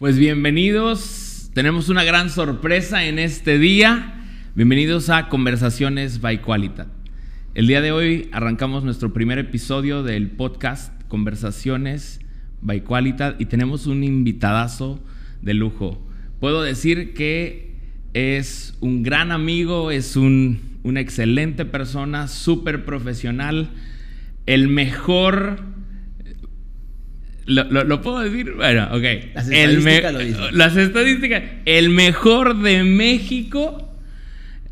Pues bienvenidos, tenemos una gran sorpresa en este día. Bienvenidos a Conversaciones by Qualitat. El día de hoy arrancamos nuestro primer episodio del podcast Conversaciones by Qualitat y tenemos un invitadazo de lujo. Puedo decir que es un gran amigo, es un, una excelente persona, súper profesional, el mejor lo, puedo decir? Bueno, ok. Las estadísticas lo dicen. Las estadísticas. El mejor de México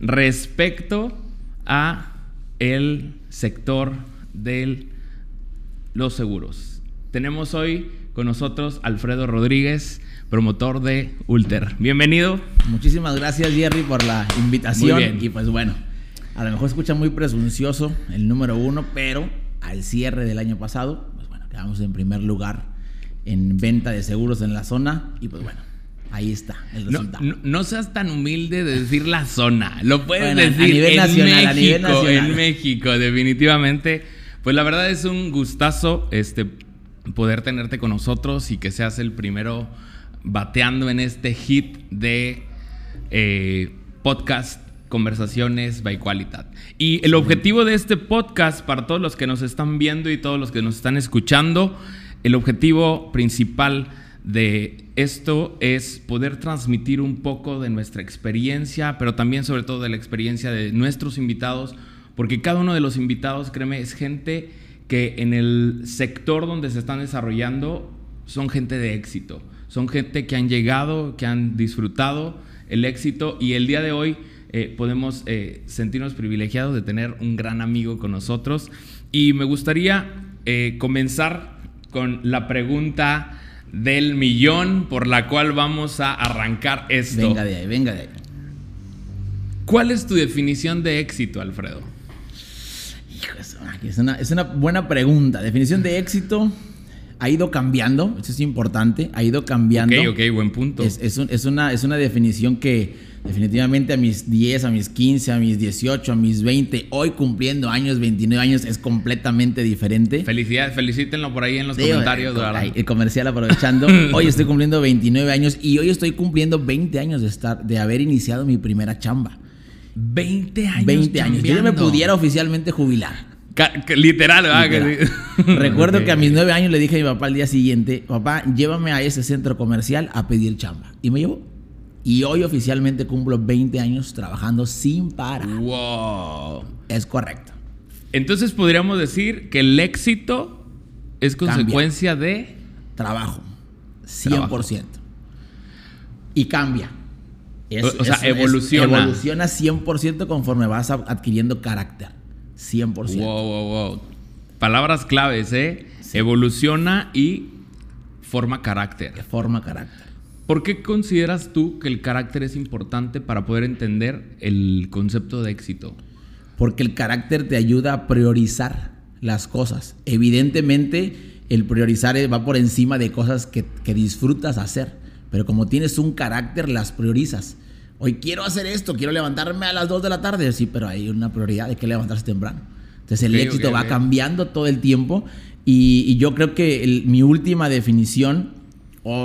respecto a el sector de los seguros. Tenemos hoy con nosotros Alfredo Rodríguez, promotor de Ulter. Bienvenido. Muchísimas gracias, Jerry, por la invitación. Y pues bueno, a lo mejor escucha muy presuncioso el número uno, pero al cierre del año pasado Quedamos en primer lugar en venta de seguros en la zona y pues bueno, ahí está el resultado. No, seas tan humilde de decir la zona, lo puedes decir en México, en México, definitivamente. Pues la verdad es un gustazo este poder tenerte con nosotros y que seas el primero bateando en este hit de eh, podcast Conversaciones by Qualitat. Y el objetivo de este podcast, para todos los que nos están viendo y todos los que nos están escuchando, el objetivo principal de esto es poder transmitir un poco de nuestra experiencia, pero también sobre todo de la experiencia de nuestros invitados, porque cada uno de los invitados, créeme, es gente que en el sector donde se están desarrollando son gente de éxito, son gente que han llegado, que han disfrutado el éxito y el día de hoy eh, podemos eh, sentirnos privilegiados de tener un gran amigo con nosotros. Y me gustaría eh, comenzar con la pregunta del millón por la cual vamos a arrancar esto. Venga de ahí, venga de ahí. ¿Cuál es tu definición de éxito, Alfredo? es una, es una buena pregunta. Definición de éxito ha ido cambiando, eso es importante, ha ido cambiando. Ok, ok, buen punto. Es, es, una, es una definición que definitivamente a mis 10, a mis 15, a mis 18, a mis 20, hoy cumpliendo años, 29 años, es completamente diferente. Felicidades, felicítenlo por ahí en los comentarios. El, el comercial aprovechando. hoy estoy cumpliendo 29 años y hoy estoy cumpliendo 20 años de, estar, de haber iniciado mi primera chamba. 20 años. 20 años. Yo me pudiera oficialmente jubilar. Literal, ¿verdad? Recuerdo que a mis nueve años le dije a mi papá al día siguiente, papá, llévame a ese centro comercial a pedir chamba. Y me llevó. Y hoy oficialmente cumplo 20 años trabajando sin parar. Wow. Es correcto. Entonces podríamos decir que el éxito es consecuencia de... Trabajo. 100%. Y cambia. o, sea, evoluciona. evoluciona 100% conforme vas adquiriendo carácter. 100%. Wow, wow, wow. Palabras claves, ¿eh? Evoluciona y forma carácter. Forma carácter. ¿Por qué consideras tú que el carácter es importante para poder entender el concepto de éxito? Porque el carácter te ayuda a priorizar las cosas. Evidentemente, el priorizar va por encima de cosas que, que disfrutas hacer. Pero como tienes un carácter, las priorizas. Hoy quiero hacer esto, quiero levantarme a las 2 de la tarde. Sí, pero hay una prioridad de que levantarse temprano. Entonces el éxito va cambiando todo el tiempo. Y, yo creo que mi última definición,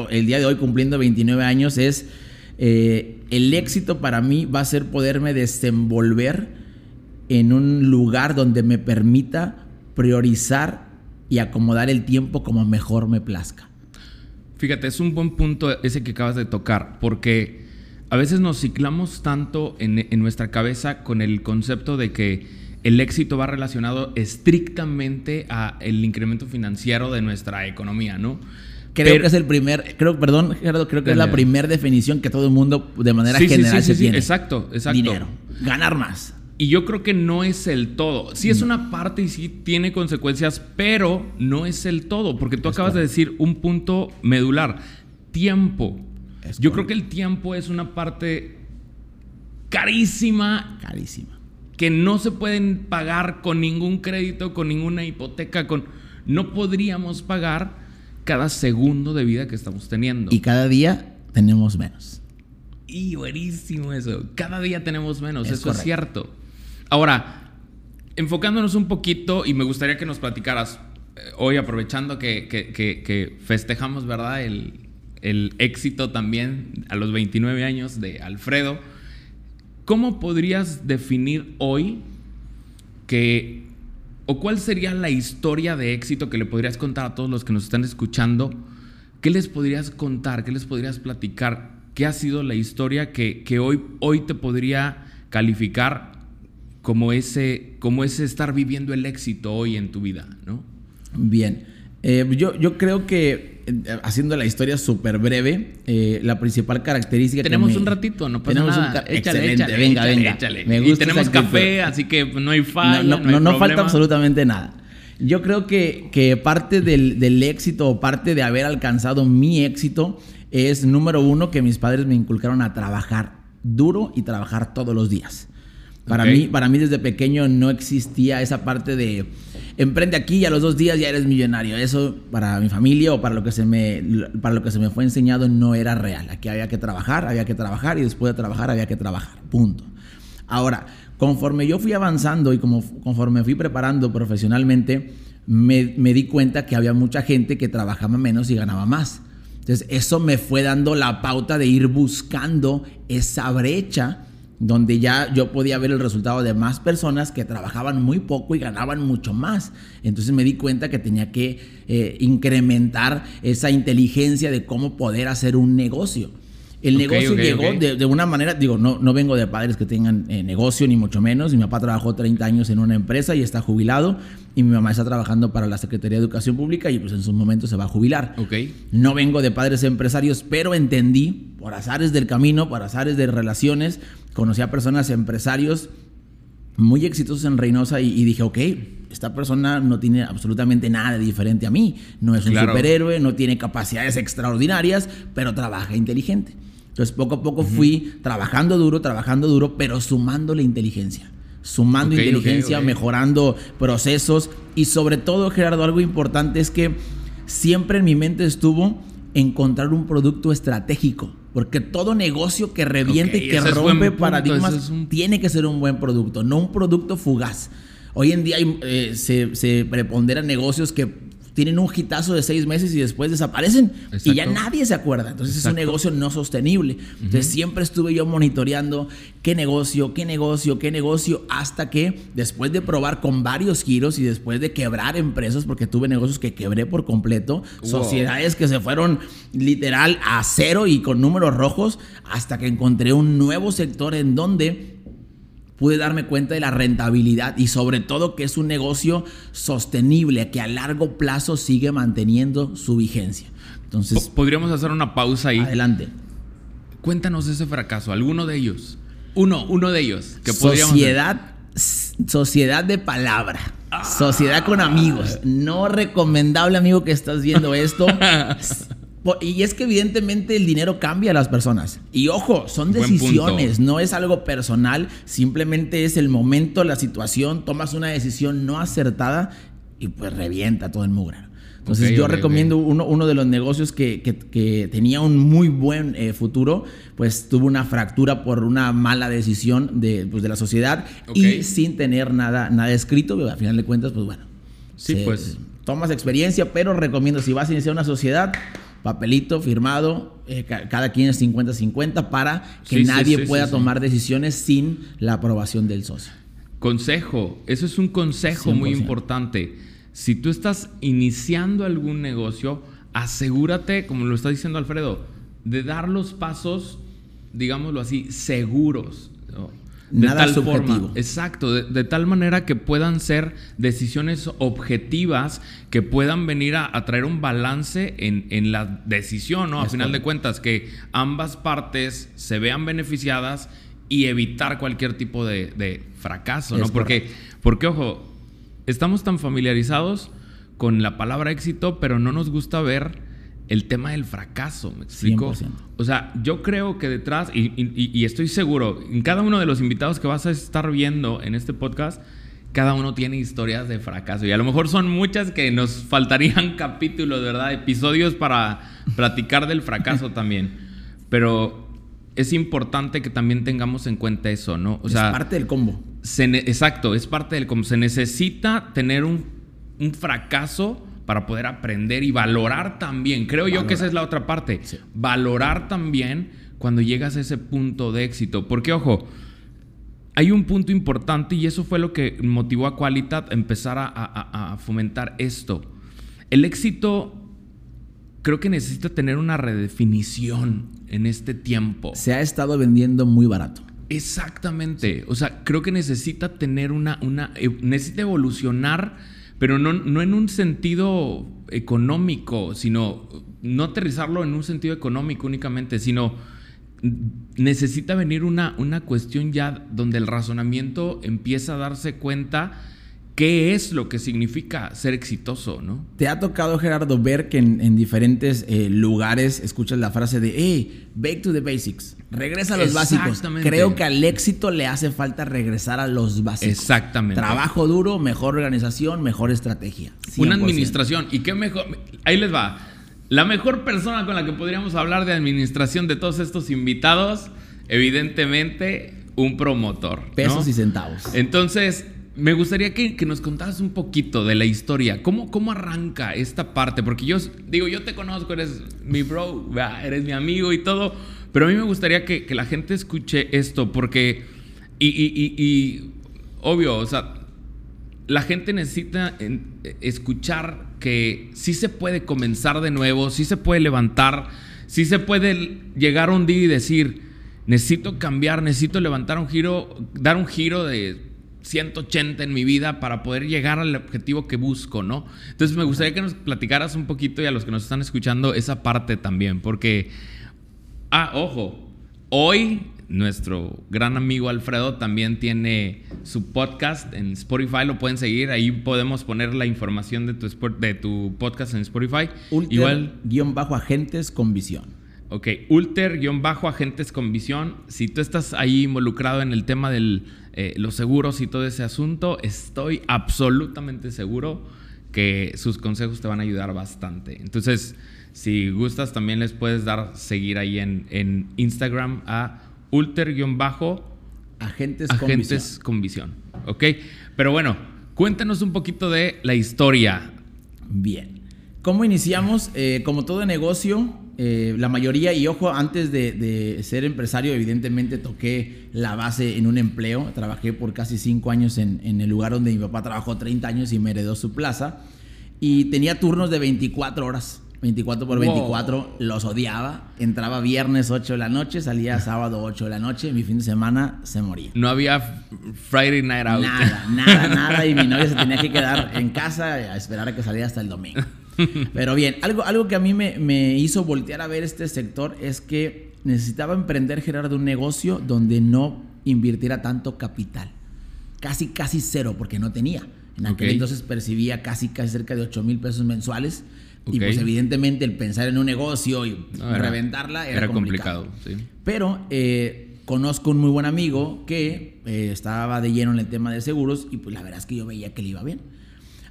el día de hoy cumpliendo 29 años, es eh, el éxito para mí va a ser poderme desenvolver en un lugar donde me permita priorizar y acomodar el tiempo como mejor me plazca. Fíjate, es un buen punto ese que acabas de tocar, porque a veces nos ciclamos tanto en, nuestra cabeza con el concepto de que el éxito va relacionado estrictamente a el incremento financiero de nuestra economía, ¿no? Creo que es el primer, creo, perdón, Gerardo, creo que es la primera definición que todo el mundo de manera general se tiene. Exacto, exacto. Dinero, ganar más. Y yo creo que no es el todo. Sí es mm. una parte y sí tiene consecuencias, pero no es el todo, porque tú acabas de decir un punto medular, tiempo. Yo creo que el tiempo es una parte carísima. Carísima. Que no se pueden pagar con ningún crédito, con ninguna hipoteca, con. No podríamos pagar cada segundo de vida que estamos teniendo. Y cada día tenemos menos. Y buenísimo eso. Cada día tenemos menos, eso es cierto. Ahora, enfocándonos un poquito, y me gustaría que nos platicaras, eh, hoy aprovechando que, que festejamos, ¿verdad? El, el éxito también a los 29 años de Alfredo. ¿Cómo podrías definir hoy que, o cuál sería la historia de éxito que le podrías contar a todos los que nos están escuchando? ¿Qué les podrías contar? ¿Qué les podrías platicar? ¿Qué ha sido la historia que, que hoy, hoy te podría calificar como ese, como ese estar viviendo el éxito hoy en tu vida, ¿no? Bien. Eh, yo, yo creo que, eh, haciendo la historia súper breve, eh, la principal característica tenemos un ratito, no pasa tenemos nada. Un échale, échale, venga, venga. Échale. Me gusta y tenemos café, así que no hay falla. No, no, no, falta absolutamente nada. Yo creo que, que parte del, del, éxito o parte de haber alcanzado mi éxito es, número uno, que mis padres me inculcaron a trabajar duro y trabajar todos los días. Para, mí, para mí desde pequeño no existía esa parte de emprende aquí y a los dos días ya eres millonario. Eso para mi familia o para lo que se me, para lo que se me fue enseñado no era real. Aquí había que trabajar, había que trabajar y después de trabajar había que trabajar. Punto. Ahora, conforme yo fui avanzando y como, conforme fui preparando profesionalmente, me, me di cuenta que había mucha gente que trabajaba menos y ganaba más. Entonces eso me fue dando la pauta de ir buscando esa brecha donde ya yo podía ver el resultado de más personas que trabajaban muy poco y ganaban mucho más. Entonces me di cuenta que tenía que eh, incrementar esa inteligencia de cómo poder hacer un negocio. El negocio llegó De, una manera, digo, no, no vengo de padres que tengan eh, negocio, ni mucho menos. Mi papá trabajó 30 años en una empresa y está jubilado. Y mi mamá está trabajando para la Secretaría de Educación Pública y pues en sus momentos se va a jubilar. No vengo de padres empresarios, pero entendí, por azares del camino, por azares de relaciones, conocí a personas empresarios muy exitosos en Reynosa y, dije, ok, esta persona no tiene absolutamente nada diferente a mí. No es un superhéroe, no tiene capacidades extraordinarias, pero trabaja inteligente. Entonces poco a poco fui trabajando duro, trabajando duro, pero sumando la inteligencia. Sumando inteligencia, mejorando procesos y sobre todo, Gerardo, algo importante es que siempre en mi mente estuvo encontrar un producto estratégico. Porque todo negocio que reviente y que rompe paradigmas tiene que ser un buen producto, no un producto fugaz. Hoy en día eh, se, se preponderan negocios que tienen un hitazo de seis meses y después desaparecen y ya nadie se acuerda. Entonces es un negocio no sostenible. Entonces siempre estuve yo monitoreando qué negocio, qué negocio, qué negocio, hasta que después de probar con varios giros y después de quebrar empresas, porque tuve negocios que quebré por completo, sociedades que se fueron literal a cero y con números rojos, hasta que encontré un nuevo sector en donde pude darme cuenta de la rentabilidad y sobre todo que es un negocio sostenible, que a largo plazo sigue manteniendo su vigencia. Entonces, podríamos hacer una pausa ahí. Adelante. Cuéntanos ese fracaso, alguno de ellos. Uno, uno de ellos. Que sociedad, sociedad de palabra. Sociedad con amigos. No recomendable, amigo, que estás viendo esto. Y es que evidentemente el dinero cambia a las personas. Y ojo, son decisiones, no es algo personal, simplemente es el momento, la situación, tomas una decisión no acertada y pues revienta todo el mugre. Entonces yo recomiendo Uno, uno, de los negocios que, que, tenía un muy buen eh, futuro, pues tuvo una fractura por una mala decisión de, pues, de la sociedad y sin tener nada, nada escrito, pero al final de cuentas, pues bueno. Sí, pues. Tomas experiencia, pero recomiendo si vas a iniciar una sociedad, papelito firmado, eh, cada quien es 50-50 para que nadie pueda tomar decisiones sin la aprobación del socio. Consejo, eso es un consejo muy importante. Si tú estás iniciando algún negocio, asegúrate, como lo está diciendo Alfredo, de dar los pasos, digámoslo así, seguros. De Nada tal forma, exacto, de, tal manera que puedan ser decisiones objetivas que puedan venir a, traer un balance en, la decisión, ¿no? A final de cuentas, que ambas partes se vean beneficiadas y evitar cualquier tipo de, fracaso, ¿no? porque, porque, ojo, estamos tan familiarizados con la palabra éxito, pero no nos gusta ver el tema del fracaso, ¿me explico? O sea, yo creo que detrás, y, estoy seguro, en cada uno de los invitados que vas a estar viendo en este podcast, cada uno tiene historias de fracaso. Y a lo mejor son muchas que nos faltarían capítulos, ¿verdad? Episodios para platicar del fracaso también. Pero es importante que también tengamos en cuenta eso, ¿no? O sea, es parte del combo. exacto, es parte del combo. Se necesita tener un, un fracaso para poder aprender y valorar también. Creo yo que esa es la otra parte. Valorar también cuando llegas a ese punto de éxito. Porque, ojo, hay un punto importante y eso fue lo que motivó a Qualitat a empezar a, fomentar esto. El éxito creo que necesita tener una redefinición en este tiempo. Se ha estado vendiendo muy barato. Exactamente. O sea, creo que necesita tener una, una eh, necesita evolucionar, pero no, no en un sentido económico, sino no aterrizarlo en un sentido económico únicamente, sino necesita venir una, una cuestión ya donde el razonamiento empieza a darse cuenta qué es lo que significa ser exitoso, ¿no? Te ha tocado, Gerardo, ver que en, diferentes eh, lugares escuchas la frase de, hey, back to the basics, regresa a los básicos. Creo que al éxito le hace falta regresar a los básicos. Exactamente. Trabajo duro, mejor organización, mejor estrategia. Una administración. ¿Y qué mejor? Ahí les va. La mejor persona con la que podríamos hablar de administración de todos estos invitados, evidentemente, un promotor. Pesos y centavos. Entonces, me gustaría que, nos contaras un poquito de la historia. ¿Cómo, ¿Cómo arranca esta parte? Porque yo digo, yo te conozco, eres mi bro, eres mi amigo y todo. Pero a mí me gustaría que, la gente escuche esto porque... Y, y, obvio, o sea, la gente necesita escuchar que sí se puede comenzar de nuevo, sí se puede levantar, sí se puede llegar un día y decir, necesito cambiar, necesito levantar un giro, dar un giro de 180 en mi vida para poder llegar al objetivo que busco, ¿no? Entonces me gustaría que nos platicaras un poquito y a los que nos están escuchando esa parte también, porque, ah, ojo, hoy nuestro gran amigo Alfredo también tiene su podcast en Spotify, lo pueden seguir, ahí podemos poner la información de tu, de tu podcast en Spotify. Ulter, Igual, guion bajo agentes con visión. Ok, Ulter, guion bajo agentes con visión. Si tú estás ahí involucrado en el tema de eh, los seguros y todo ese asunto, estoy absolutamente seguro que sus consejos te van a ayudar bastante. Entonces, si gustas, también les puedes dar seguir ahí en, en Instagram a Ulter-agentes agentes con visión. ¿Ok? Pero bueno, cuéntanos un poquito de la historia. Bien. ¿Cómo iniciamos? Eh, como todo negocio, eh, la mayoría, y ojo, antes de, ser empresario, evidentemente toqué la base en un empleo. Trabajé por casi cinco años en, en, el lugar donde mi papá trabajó 30 años y me heredó su plaza. Y tenía turnos de 24 horas. 24 por 24, los odiaba. Entraba viernes 8 de la noche, salía sábado 8 de la noche, mi fin de semana se moría. No había Friday night out. Nada, nada, nada. Y mi novia se tenía que quedar en casa a esperar a que saliera hasta el domingo. Pero bien, algo, algo que a mí me, me hizo voltear a ver este sector es que necesitaba emprender, Gerardo, un negocio donde no invirtiera tanto capital. Casi, casi cero, porque no tenía. En aquel entonces percibía casi, casi cerca de 8 mil pesos mensuales y pues evidentemente el pensar en un negocio y reventarla era, complicado. Pero eh, conozco un muy buen amigo que eh, estaba de lleno en el tema de seguros y pues la verdad es que yo veía que le iba bien.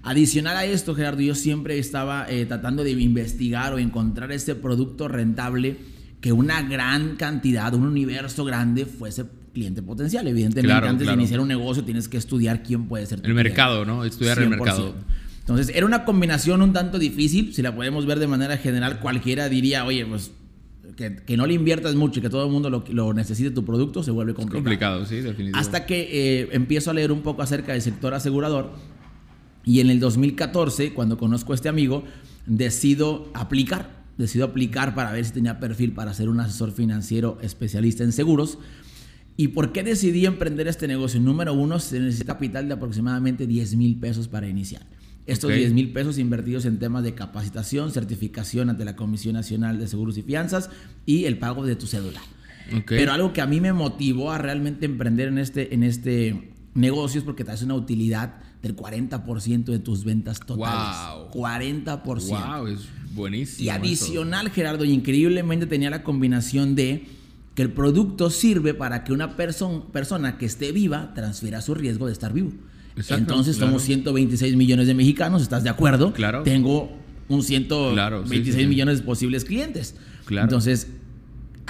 Adicional a esto, Gerardo, yo siempre estaba eh, tratando de investigar o encontrar ese producto rentable que una gran cantidad, un universo grande fuese cliente potencial. Evidentemente, antes de iniciar un negocio tienes que estudiar quién puede ser tu El mercado, ¿no? Estudiar el mercado. Entonces, era una combinación un tanto difícil. Si la podemos ver de manera general, cualquiera diría, oye, pues que, no le inviertas mucho y que todo el mundo lo, necesite tu producto, se vuelve complicado. complicado, sí, definitivamente. Hasta que eh, empiezo a leer un poco acerca del sector asegurador. Y en el 2014, cuando conozco a este amigo, decido aplicar. Decido aplicar para ver si tenía perfil para ser un asesor financiero especialista en seguros. ¿Y por qué decidí emprender este negocio? Número uno, se necesita capital de aproximadamente 10 mil pesos para iniciar. Estos 10 mil pesos invertidos en temas de capacitación, certificación ante la Comisión Nacional de Seguros y Fianzas y el pago de tu cédula. Pero algo que a mí me motivó a realmente emprender en este, en este negocio es porque te hace una utilidad del 40% de tus ventas totales. Wow. 40%. Wow, es buenísimo. Y adicional, Gerardo, increíblemente tenía la combinación de que el producto sirve para que una persona que esté viva transfiera su riesgo de estar vivo. Entonces somos 126 millones de mexicanos, ¿estás de acuerdo? Claro. Tengo un 126 millones de posibles clientes. Claro. Entonces,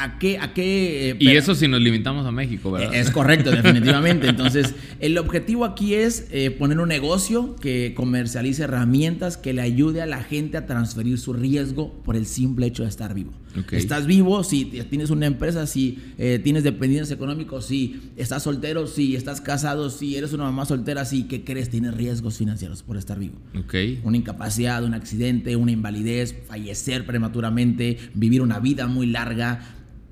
¿A qué? A qué eh, y eso si nos limitamos a México, ¿verdad? Es correcto, definitivamente. Entonces, el objetivo aquí es eh, poner un negocio que comercialice herramientas que le ayude a la gente a transferir su riesgo por el simple hecho de estar vivo. Estás vivo, si tienes una empresa, si eh, tienes dependientes económicos, si estás soltero, si estás casado, si eres una mamá soltera, si, ¿qué crees? Tienes riesgos financieros por estar vivo. Okay. Una incapacidad, un accidente, una invalidez, fallecer prematuramente, vivir una vida muy larga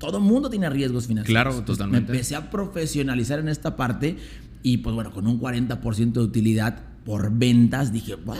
todo el mundo tiene riesgos financieros. Claro, totalmente. Me empecé a profesionalizar en esta parte y pues bueno, con un 40% de utilidad por ventas, dije, wow,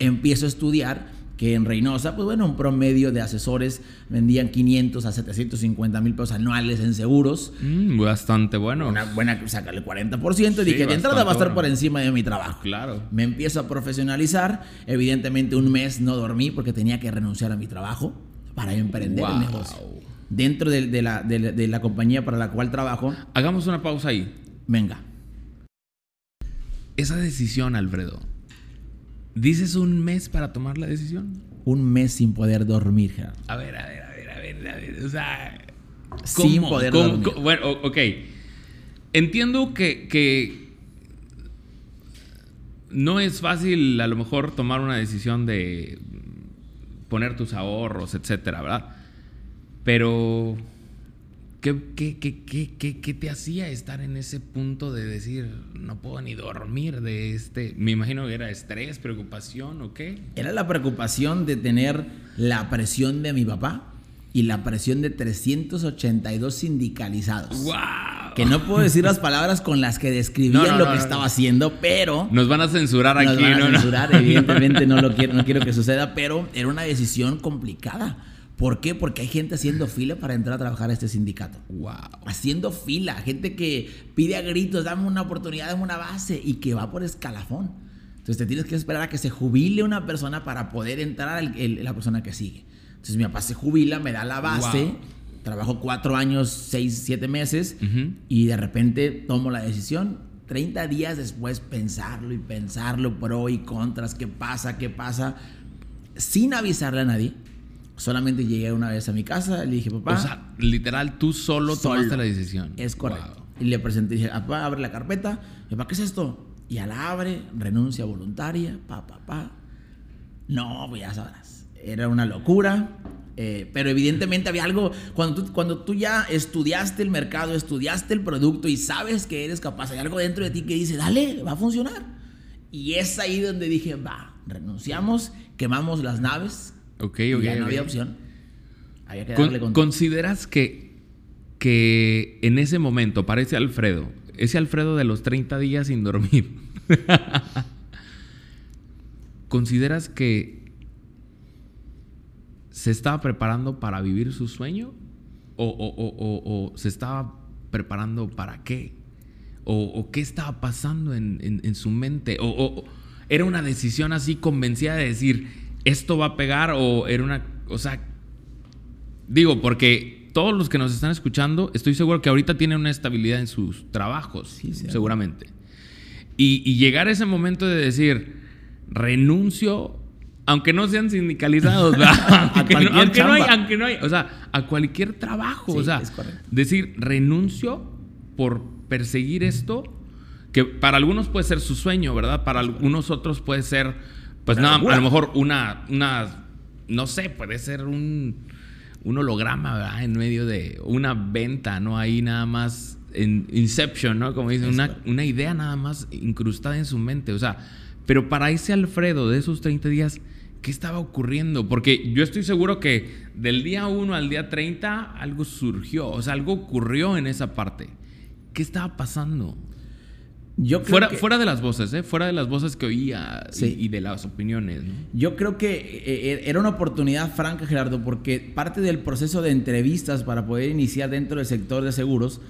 empiezo a estudiar que en Reynosa, pues bueno, un promedio de asesores vendían 500 a 750 mil pesos anuales en seguros. Mm, bastante bueno. Una buena, sacarle 40% y dije, de entrada va a estar por encima de mi trabajo. Claro. Me empiezo a profesionalizar. Evidentemente un mes no dormí porque tenía que renunciar a mi trabajo para emprender el negocio dentro de, la, de, la, compañía para la cual trabajo. Hagamos una pausa ahí. Venga. Esa decisión, Alfredo, ¿dices un mes para tomar la decisión? Un mes sin poder dormir. A ver, a ver, a ver, a ver, a ver. O sea, sin poder dormir. bueno, ok. Entiendo que, que no es fácil a lo mejor tomar una decisión de poner tus ahorros, etcétera, ¿verdad? Pero, ¿qué, qué, te hacía estar en ese punto de decir, no puedo ni dormir de este? Me imagino que era estrés, preocupación o qué. Era la preocupación de tener la presión de mi papá y la presión de 382 sindicalizados. ¡Wow! Que no puedo decir las palabras con las que describían lo que estaba haciendo, pero. Nos van a censurar aquí, nos van a censurar, evidentemente no lo quiero, no quiero que suceda, pero era una decisión complicada. ¿Por qué? Porque hay gente haciendo fila para entrar a trabajar a este sindicato. Wow. Haciendo fila, gente que pide a gritos, dame una oportunidad, dame una base y que va por escalafón. Entonces te tienes que esperar a que se jubile una persona para poder entrar a la persona que sigue. Entonces mi papá se jubila, me da la base, trabajo cuatro años, seis, siete meses y de repente tomo la decisión. 30 días después pensarlo y pensarlo, pro y contras, qué pasa, qué pasa, sin avisarle a nadie Solamente llegué una vez a mi casa, le dije, papá. O sea, literal, tú solo, tomaste la decisión. Es correcto. Y le presenté, dije, papá, abre la carpeta. Papá, ¿qué es esto? Y a la abre, renuncia voluntaria, pa, pa, pa. No, pues ya sabrás. Era una locura. Eh, pero evidentemente había algo, cuando tú, cuando tú ya estudiaste el mercado, estudiaste el producto y sabes que eres capaz, hay algo dentro de ti que dice, dale, va a funcionar. Y es ahí donde dije, va, renunciamos, quemamos las naves, Ok, ok. Ya no había opción. Había que darle ¿Consideras que, que en ese momento, parece Alfredo, ese Alfredo de los 30 días sin dormir, ¿consideras que se estaba preparando para vivir su sueño? ¿O, se estaba preparando para qué? ¿O, qué estaba pasando en, en su mente? ¿O era una decisión así convencida de decir, esto va a pegar o era una, o sea, digo, porque todos los que nos están escuchando, estoy seguro que ahorita tienen una estabilidad en sus trabajos, seguramente. Y, llegar a ese momento de decir, renuncio, aunque no sean sindicalizados, aunque, no, hay, aunque no hay, o sea, a cualquier trabajo, o sea, decir, renuncio por perseguir esto, que para algunos puede ser su sueño, ¿verdad? Para algunos otros puede ser pues nada, a lo mejor una, una, no sé, puede ser un, un holograma, ¿verdad? En medio de una venta, ¿no? Ahí nada más en Inception, ¿no? Como dicen, una, una, idea nada más incrustada en su mente. O sea, pero para ese Alfredo de esos 30 días, ¿qué estaba ocurriendo? Porque yo estoy seguro que del día 1 al día 30 algo surgió, o sea, algo ocurrió en esa parte. ¿Qué estaba pasando? Fuera, fuera de las voces, ¿eh? fuera de las voces que oía y, de las opiniones. Yo creo que eh, eh, era una oportunidad franca, Gerardo, porque parte del proceso de entrevistas para poder iniciar dentro del sector de seguros,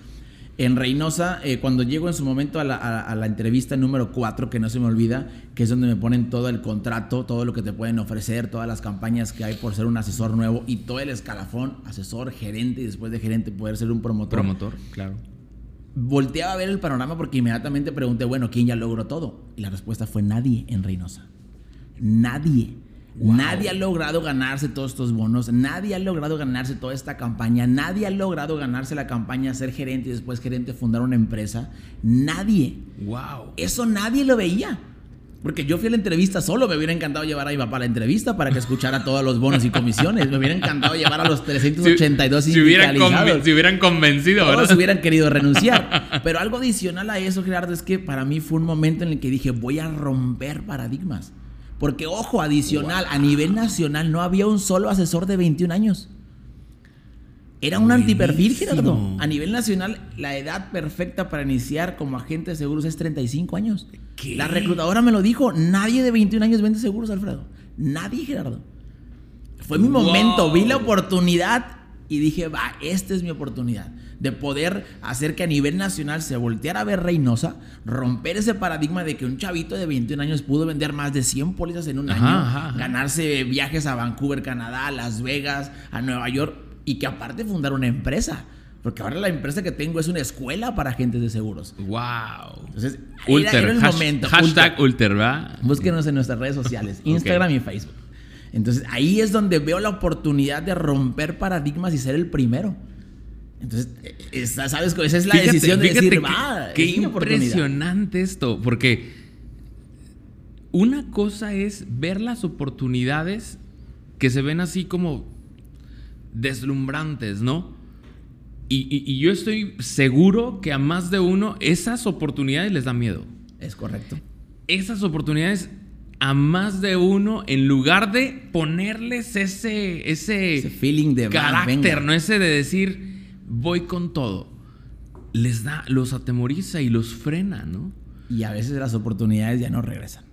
en Reynosa, eh, cuando llego en su momento a la, entrevista número 4, que no se me olvida, que es donde me ponen todo el contrato, todo lo que te pueden ofrecer, todas las campañas que hay por ser un asesor nuevo y todo el escalafón, asesor, gerente y después de gerente poder ser un promotor. Promotor, claro volteaba a ver el panorama porque inmediatamente pregunté, bueno, ¿quién ya logró todo? Y la respuesta fue nadie en Reynosa. Nadie. Nadie ha logrado ganarse todos estos bonos, nadie ha logrado ganarse toda esta campaña, nadie ha logrado ganarse la campaña, ser gerente y después gerente, fundar una empresa. Nadie. Wow. Eso nadie lo veía. Porque yo fui a la entrevista solo, me hubiera encantado llevar a mi papá a la entrevista para que escuchara todos los bonos y comisiones. Me hubiera encantado llevar a los 382 si, si, hubieran, si hubieran convencido, Todos hubieran querido renunciar. Pero algo adicional a eso, Gerardo, es que para mí fue un momento en el que dije, voy a romper paradigmas. Porque, ojo, adicional, a nivel nacional no había un solo asesor de 21 años. Era un antiperfil, Gerardo. A nivel nacional, la edad perfecta para iniciar como agente de seguros es 35 años. La reclutadora me lo dijo. Nadie de 21 años vende seguros, Alfredo. Nadie, Gerardo. Fue mi momento. Vi la oportunidad y dije, va, esta es mi oportunidad de poder hacer que a nivel nacional se volteara a ver Reynosa, romper ese paradigma de que un chavito de 21 años pudo vender más de 100 pólizas en un año, ganarse viajes a Vancouver, Canadá, a Las Vegas, a Nueva York y que aparte fundar una empresa. Porque ahora la empresa que tengo es una escuela para agentes de seguros. ¡Wow! Entonces, Ulter, era, el momento. Hashtag Ulter, ¿va? Búsquenos en nuestras redes sociales, Instagram y Facebook. Entonces, ahí es donde veo la oportunidad de romper paradigmas y ser el primero. Entonces, ¿sabes? Esa es la decisión de decir, va, qué impresionante esto, porque una cosa es ver las oportunidades que se ven así como deslumbrantes, ¿no? Y, yo estoy seguro que a más de uno esas oportunidades les da miedo. Es correcto. Esas oportunidades a más de uno, en lugar de ponerles ese, ese, feeling de carácter, ¿no? Ese de decir, voy con todo, les da, los atemoriza y los frena, ¿no? Y a veces las oportunidades ya no regresan.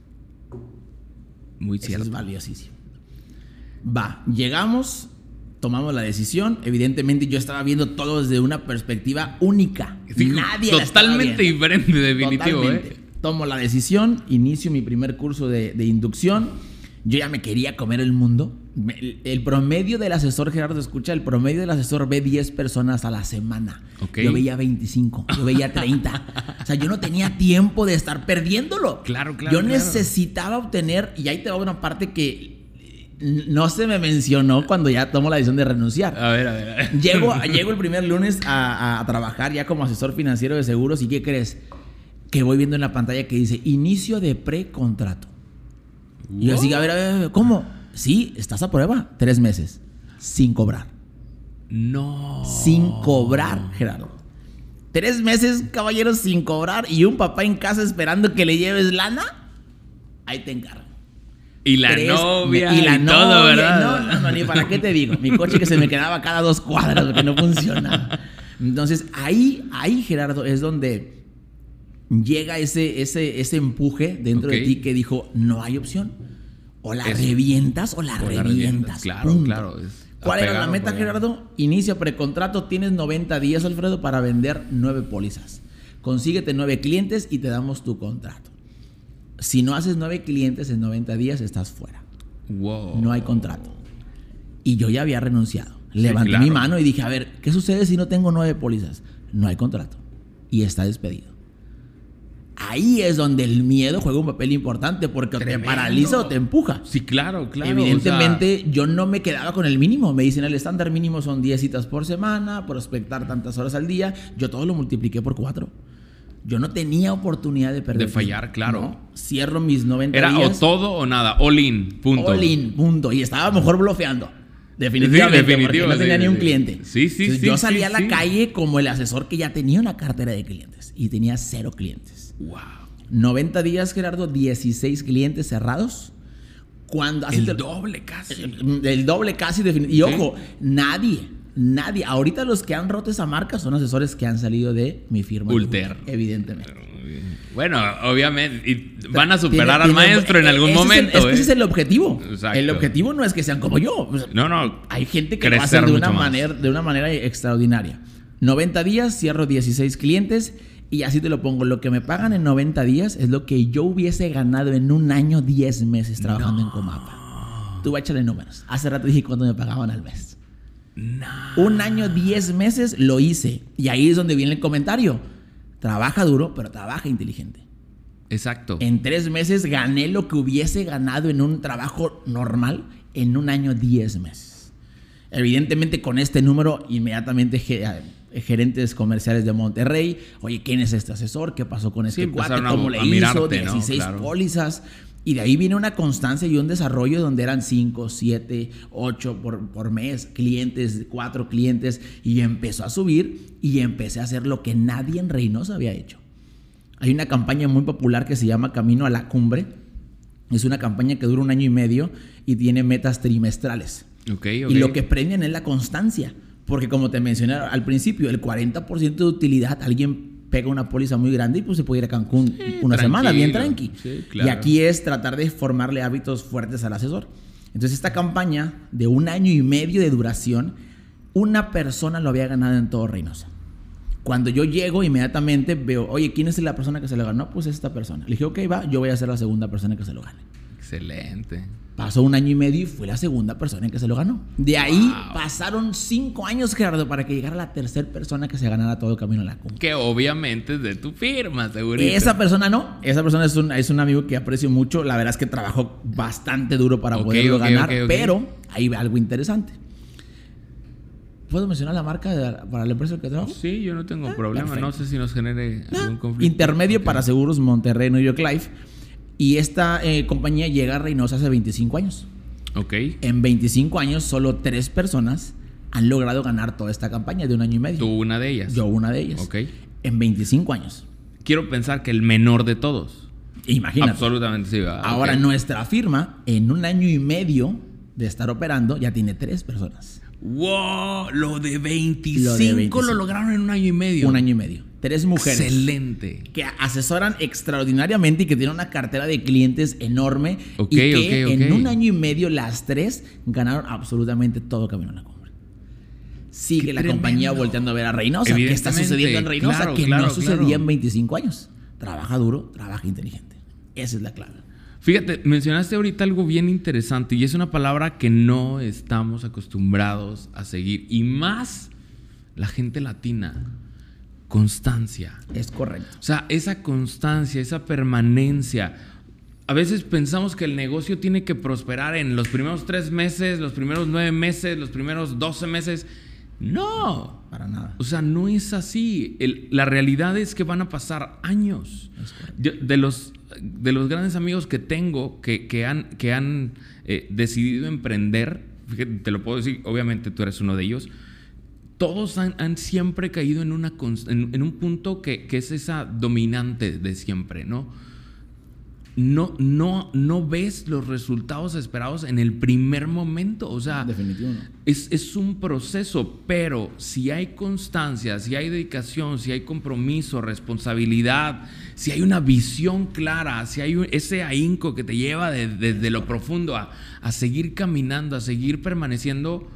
Muy cierto. es valiosísimo. Va, llegamos, tomamos la decisión. Evidentemente, yo estaba viendo todo desde una perspectiva única. Nadie Totalmente diferente, definitivo. ¿eh? Tomo la decisión, inicio mi primer curso de, de inducción yo ya me quería comer el mundo. El, promedio del asesor, Gerardo, escucha, el promedio del asesor ve 10 personas a la semana. Yo veía 25, yo veía 30. o sea, yo no tenía tiempo de estar perdiéndolo. Claro, claro. Yo necesitaba obtener, y ahí te va una parte que no se me mencionó cuando ya tomo la decisión de renunciar. A ver, a ver. Llego, llego el primer lunes a, a trabajar ya como asesor financiero de seguros y ¿qué crees? Que voy viendo en la pantalla que dice inicio de precontrato. Y yo así, a ver, a ver, ¿cómo? Sí, estás a prueba. Tres meses. Sin cobrar. No. Sin cobrar, Gerardo. Tres meses, caballeros, sin cobrar y un papá en casa esperando que le lleves lana. Ahí te encargo. Y la novia. Y la novia. Todo, ¿verdad? No, no, no, ni para qué te digo. Mi coche que se me quedaba cada dos cuadras porque no funcionaba. Entonces, ahí, ahí, Gerardo, es donde llega ese, ese, ese empuje dentro de ti que dijo, no hay opción. O la revientas o la, revientas. Claro, claro. ¿Cuál era la meta, Gerardo? Inicio precontrato, tienes 90 días, Alfredo, para vender nueve pólizas. Consíguete nueve clientes y te damos tu contrato. Si no haces nueve clientes en 90 días, estás fuera. Wow. No hay contrato. Y yo ya había renunciado. Levanté mi mano y dije, a ver, ¿qué sucede si no tengo nueve pólizas? No hay contrato. Y está despedido ahí es donde el miedo juega un papel importante porque te paraliza o te empuja. Sí, claro, claro. Evidentemente, yo no me quedaba con el mínimo. Me dicen el estándar mínimo son 10 citas por semana, prospectar tantas horas al día. Yo todo lo multipliqué por 4. Yo no tenía oportunidad de perder. De fallar, claro. Cierro mis 90 Era días. o todo o nada. All in, punto. All in, punto. Y estaba mejor bloqueando. Definitivamente, porque no tenía ni un cliente. Sí, sí, sí. Yo salí a la calle como el asesor que ya tenía una cartera de clientes y tenía cero clientes. Wow. 90 días, Gerardo, 16 clientes cerrados. Cuando, el doble casi. El, doble casi. Y ojo, nadie, nadie. Ahorita los que han roto esa marca son asesores que han salido de mi firma. Ulter. evidentemente. Bueno, obviamente. Y van a superar al maestro en algún momento. Es, ese es el objetivo. El objetivo no es que sean como yo. No, no. Hay gente que lo hace de una, manera, de una manera extraordinaria. 90 días, cierro 16 clientes y así te lo pongo, lo que me pagan en 90 días es lo que yo hubiese ganado en un año 10 meses trabajando en Comapa. Tú échale números. Hace rato dije cuánto me pagaban al mes. Un año 10 meses lo hice. Y ahí es donde viene el comentario. Trabaja duro, pero trabaja inteligente. Exacto. En tres meses gané lo que hubiese ganado en un trabajo normal en un año, diez meses. Evidentemente con este número, inmediatamente eh, gerentes comerciales de Monterrey, oye, ¿quién es este asesor? ¿Qué pasó con este cuate? ¿Cómo le hizo? 16 pólizas. Y de ahí viene una constancia y un desarrollo donde eran 5, 7, 8 por, por mes, clientes, 4 clientes, y empezó a subir y empecé a hacer lo que nadie en Reynosa había hecho. Hay una campaña muy popular que se llama Camino a la Cumbre. Es una campaña que dura un año y medio y tiene metas trimestrales. Y lo que premian es la constancia. Porque como te mencioné al principio, el 40% de utilidad, alguien pega una póliza muy grande y pues se puede ir a Cancún una semana bien tranqui. Y aquí es tratar de formarle hábitos fuertes al asesor. Entonces esta campaña de un año y medio de duración, una persona lo había ganado en todo Reynosa. Cuando yo llego, inmediatamente veo, oye, ¿quién es la persona que se lo ganó? Pues esta persona. Le dije, ok, va, yo voy a ser la segunda persona que se lo gane. Excelente. Pasó un año y medio y fue la segunda persona en que se lo ganó. De ahí pasaron cinco años, Gerardo, para que llegara la tercera persona que se ganara todo el camino a la cumbre. Que obviamente es de tu firma, seguro. Esa persona no. Esa persona es un, es un amigo que aprecio mucho. La verdad es que trabajó bastante duro para poderlo ganar. pero hay algo interesante. ¿Puedo mencionar la marca para la empresa que trabajo? Sí, yo no tengo ah, problema. No sé si nos genere algún conflicto. Intermedio para Seguros Monterrey, New York Life y esta eh, compañía llega a Reynosa hace 25 años. Ok. En 25 años, solo tres personas han logrado ganar toda esta campaña de un año y medio. Tú una de ellas. Yo una de ellas. Ok. En 25 años. Quiero pensar que el menor de todos. Imagínate. Absolutamente sí. Ahora, nuestra firma, en un año y medio de estar operando, ya tiene tres personas. ¡Wow! Lo de 25 lo, lograron en un año y medio. Un año y medio. Tres mujeres. Excelente. Que asesoran extraordinariamente y que tienen una cartera de clientes enorme. y que en un año y medio las tres ganaron absolutamente todo camino a la cumbre. Sigue la compañía volteando a ver a Reynosa. ¿Qué está sucediendo en Reynosa? que no sucedía en 25 años. Trabaja duro, trabaja inteligente. Esa es la clave. Fíjate, mencionaste ahorita algo bien interesante y es una palabra que no estamos acostumbrados a seguir. Y más la gente latina. Constancia. Es correcto. O sea, esa constancia, esa permanencia. A veces pensamos que el negocio tiene que prosperar en los primeros tres meses, los primeros nueve meses, los primeros doce meses. No. Para nada. O sea, no es así. la realidad es que van a pasar años. de, los, de los grandes amigos que tengo que, han, que han eh, decidido emprender, te lo puedo decir, obviamente tú eres uno de ellos, todos han, siempre caído en, una, en, un punto que, que, es esa dominante de siempre, ¿no? no, no, no ves los resultados esperados en el primer momento. O sea, es, es, un proceso, pero si hay constancia, si hay dedicación, si hay compromiso, responsabilidad, si hay una visión clara, si hay ese ahínco que te lleva desde lo profundo a, a seguir caminando, a seguir permaneciendo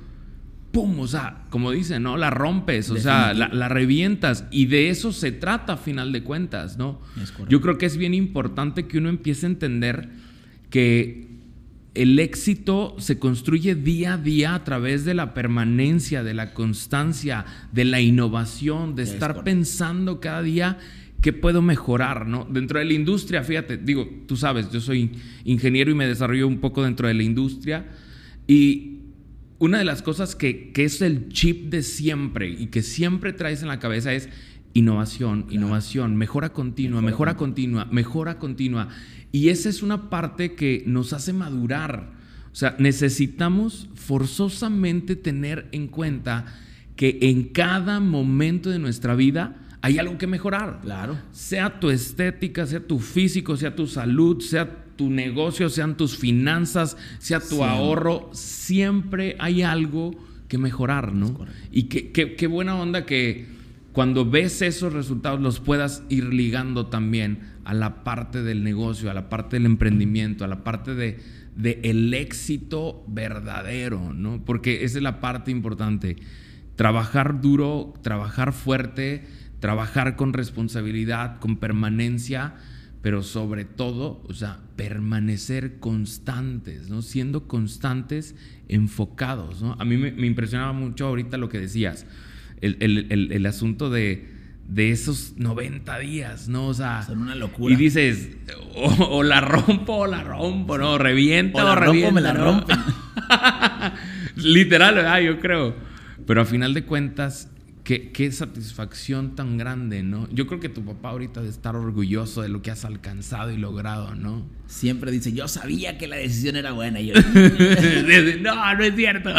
¡pum! O sea, como dicen, ¿no? La rompes, o sea, la, revientas. Y de eso se trata a final de cuentas, ¿no? Yo creo que es bien importante que uno empiece a entender que el éxito se construye día a día a través de la permanencia, de la constancia, de la innovación, de estar pensando cada día qué puedo mejorar, ¿no? Dentro de la industria, fíjate, digo, tú sabes, yo soy ingeniero y me desarrollo un poco dentro de la industria y una de las cosas que, es el chip de siempre y que siempre traes en la cabeza es innovación, innovación, mejora continua, mejora, continua, mejora continua. Y esa es una parte que nos hace madurar. O sea, necesitamos forzosamente tener en cuenta que en cada momento de nuestra vida hay algo que mejorar. Claro. Sea tu estética, sea tu físico, sea tu salud, sea tu negocio, sean tus finanzas, sea tu ahorro, siempre hay algo que mejorar, ¿no? Y qué buena onda que cuando ves esos resultados los puedas ir ligando también a la parte del negocio, a la parte del emprendimiento, a la parte de, de el éxito verdadero, ¿no? Porque esa es la parte importante. Trabajar duro, trabajar fuerte, trabajar con responsabilidad, con permanencia pero sobre todo, o sea, permanecer constantes, ¿no? Siendo constantes, enfocados, ¿no? A mí me, impresionaba mucho ahorita lo que decías, el, asunto de, de esos 90 días, ¿no? O sea, son una locura. Y dices, o, la rompo o la rompo, ¿no? Reviento o, la rompo, me la rompen. Literal, ah, yo creo. Pero a final de cuentas, Qué, satisfacción tan grande, ¿no? Yo creo que tu papá ahorita debe estar orgulloso de lo que has alcanzado y logrado, ¿no? Siempre dice, yo sabía que la decisión era buena. yo, no, no es cierto.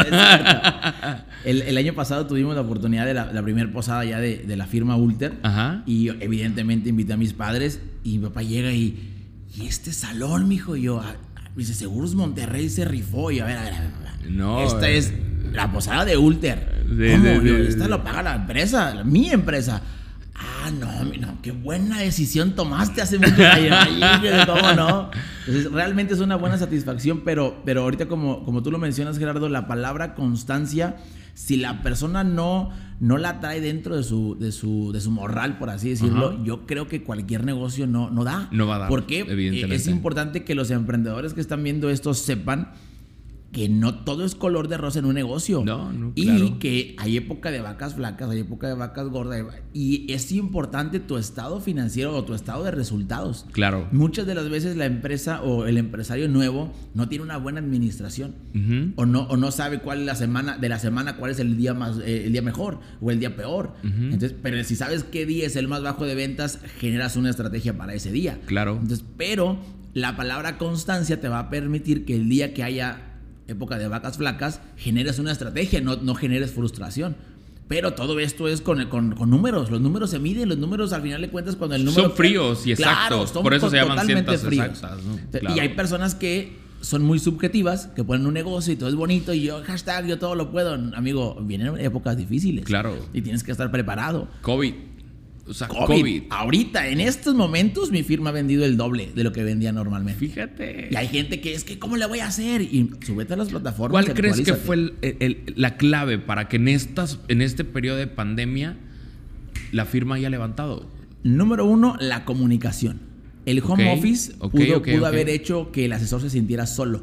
El, año pasado tuvimos la oportunidad de la, primera posada ya de, la firma Ulter. Ajá. Y evidentemente invité a mis padres y mi papá llega y, ¿y este salón, mijo? Y yo, ah, dice, Seguros Monterrey se rifó. Y a ver, a ver, a ver. No. Esta es eh. la posada de Ulter. ¿Cómo? esta lo paga la empresa, mi empresa. Ah, no, no, qué buena decisión tomaste hace mucho años. ¿Cómo no? Entonces, realmente es una buena satisfacción, pero, pero ahorita como, como tú lo mencionas, Gerardo, la palabra constancia, si la persona no, no la trae dentro de su, de su, de su morral, por así decirlo, yo creo que cualquier negocio no, no da. No va a dar. Porque es importante que los emprendedores que están viendo esto sepan que no todo es color de rosa en un negocio. No, no, Y que hay época de vacas flacas, hay época de vacas gordas. Y es importante tu estado financiero o tu estado de resultados. Claro. Muchas de las veces la empresa o el empresario nuevo no tiene una buena administración. o, no, o no sabe cuál es la semana, de la semana, cuál es el día más, eh, el día mejor o el día peor. Entonces, pero si sabes qué día es el más bajo de ventas, generas una estrategia para ese día. Claro. Entonces, pero la palabra constancia te va a permitir que el día que haya época de vacas flacas, generes una estrategia, no, no generes frustración. Pero todo esto es con, con, números. Los números se miden, los números al final de cuentas cuando el número... Son fríos y exactos. Por eso se llaman cientos exactas. Y hay personas que son muy subjetivas, que ponen un negocio y todo es bonito y yo, hashtag, yo todo lo puedo. Amigo, vienen épocas difíciles. Claro. Y tienes que estar preparado. COVID o sea, COVID. Ahorita, en estos momentos, mi firma ha vendido el doble de lo que vendía normalmente. Fíjate. Y hay gente que es que, ¿cómo le voy a hacer? Y súbete a las plataformas. ¿Cuál crees que fue la clave para que en, estas, en este periodo de pandemia la firma haya levantado? Número uno, la comunicación. El home office pudo haber hecho que el asesor se sintiera solo.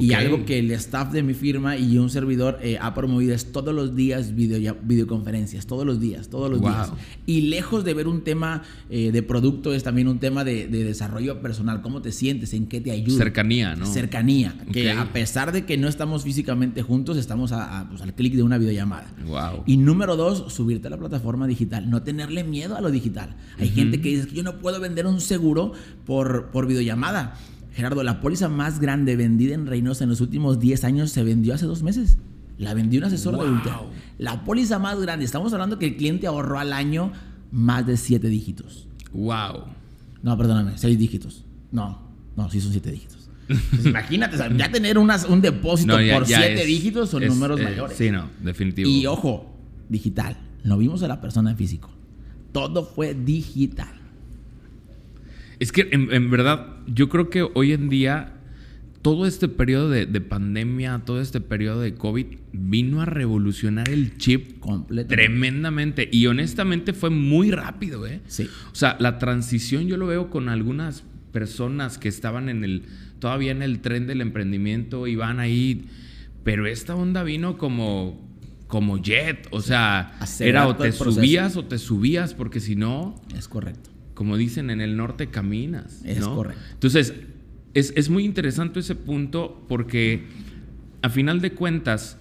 Y algo que el staff de mi firma y un servidor eh, ha promovido es todos los días video, videoconferencias, todos los días, todos los días. Y lejos de ver un tema eh, de producto, es también un tema de, desarrollo personal, cómo te sientes, en qué te ayuda. Cercanía, ¿no? Cercanía, que a pesar de que no estamos físicamente juntos, estamos pues, al clic de una videollamada. Wow. Y número dos, subirte a la plataforma digital, no tenerle miedo a lo digital. Hay gente que dice que yo no puedo vender un seguro por, por videollamada. Gerardo, la póliza más grande vendida en Reynosa en los últimos 10 años se vendió hace dos meses. La vendió un asesor de Ultra. La póliza más grande, estamos hablando que el cliente ahorró al año más de 7 dígitos. Wow. No, perdóname, 6 dígitos. No, no, sí son 7 dígitos. imagínate, ya tener un depósito por 7 dígitos son números mayores. Sí, no, definitivo. Y ojo, digital. No vimos a la persona en físico. Todo fue digital. Es que en, verdad, yo creo que hoy en día todo este periodo de, pandemia, todo este periodo de COVID vino a revolucionar el chip tremendamente. Y honestamente fue muy rápido, ¿eh? Sí. O sea, la transición yo lo veo con algunas personas que estaban en el, todavía en el tren del emprendimiento y van ahí. Pero esta onda vino como, como jet. O sea, era o te subías o te subías, porque si no. Es correcto como dicen, en el norte caminas. Es correcto. Entonces, es, muy interesante ese punto porque a final de cuentas,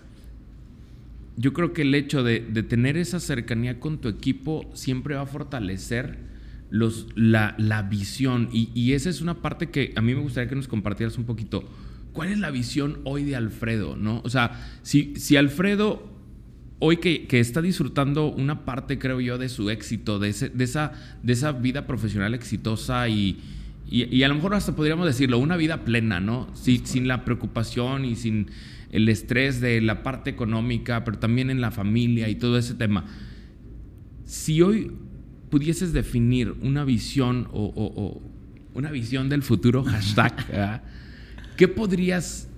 yo creo que el hecho de, tener esa cercanía con tu equipo siempre va a fortalecer los, la, visión. Y, y, esa es una parte que a mí me gustaría que nos compartieras un poquito. ¿Cuál es la visión hoy de Alfredo? ¿no? O sea, si, si Alfredo hoy que, está disfrutando una parte, creo yo, de su éxito, de, de, esa, de esa vida profesional exitosa y, y, a lo mejor hasta podríamos decirlo, una vida plena, ¿no? sin la preocupación y sin el estrés de la parte económica, pero también en la familia y todo ese tema. Si hoy pudieses definir una visión o, una visión del futuro, hashtag, ¿qué podrías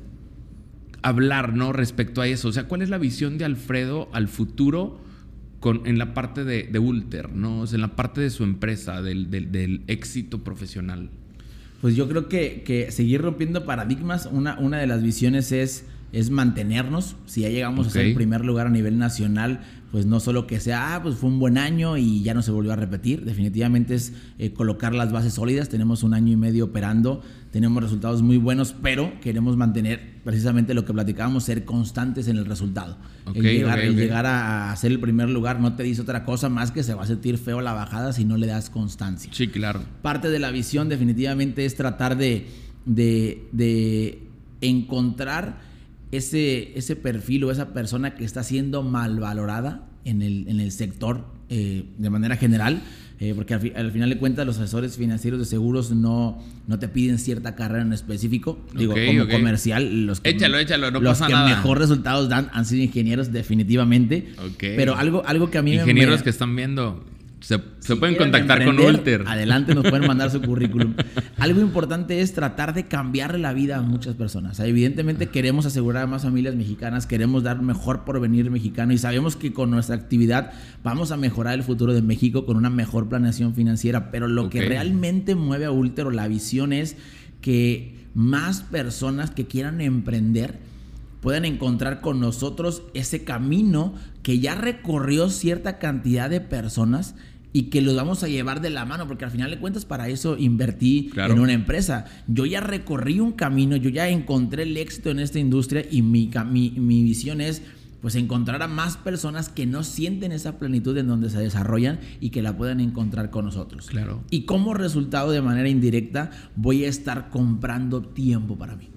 hablar, ¿no? Respecto a eso. O sea, ¿cuál es la visión de Alfredo al futuro con, en la parte de, de Ulter, ¿no? O sea, en la parte de su empresa, del, éxito profesional. Pues yo creo que, que, seguir rompiendo paradigmas, una, una de las visiones es es mantenernos. Si ya llegamos a ser el primer lugar a nivel nacional, pues no solo que sea, ah, pues fue un buen año y ya no se volvió a repetir. Definitivamente es eh, colocar las bases sólidas. Tenemos un año y medio operando, tenemos resultados muy buenos, pero queremos mantener precisamente lo que platicábamos, ser constantes en el resultado. el llegar, llegar a, ser el primer lugar no te dice otra cosa más que se va a sentir feo la bajada si no le das constancia. Sí, claro. Parte de la visión definitivamente es tratar de, de, de encontrar ese, ese perfil o esa persona que está siendo mal valorada en el, en el sector eh, de manera general. Eh, porque al, final de cuentas los asesores financieros de seguros no, no te piden cierta carrera en específico. Digo, como comercial, los que, échalo, échalo, no los que mejor resultados dan han sido ingenieros definitivamente. Pero algo, algo que a mí Ingenieros que están viendo se, pueden contactar con Ulter. Adelante, nos pueden mandar su currículum. Algo importante es tratar de cambiarle la vida a muchas personas. evidentemente queremos asegurar a más familias mexicanas, queremos dar mejor porvenir mexicano y sabemos que con nuestra actividad vamos a mejorar el futuro de México con una mejor planeación financiera. Pero lo que realmente mueve a Ulter o la visión es que más personas que quieran emprender puedan encontrar con nosotros ese camino que ya recorrió cierta cantidad de personas y que los vamos a llevar de la mano, porque al final de cuentas para eso invertí en una empresa. Yo ya recorrí un camino, yo ya encontré el éxito en esta industria y mi, mi, visión es pues encontrar a más personas que no sienten esa plenitud en donde se desarrollan y que la puedan encontrar con nosotros. Claro. Y como resultado de manera indirecta voy a estar comprando tiempo para mí.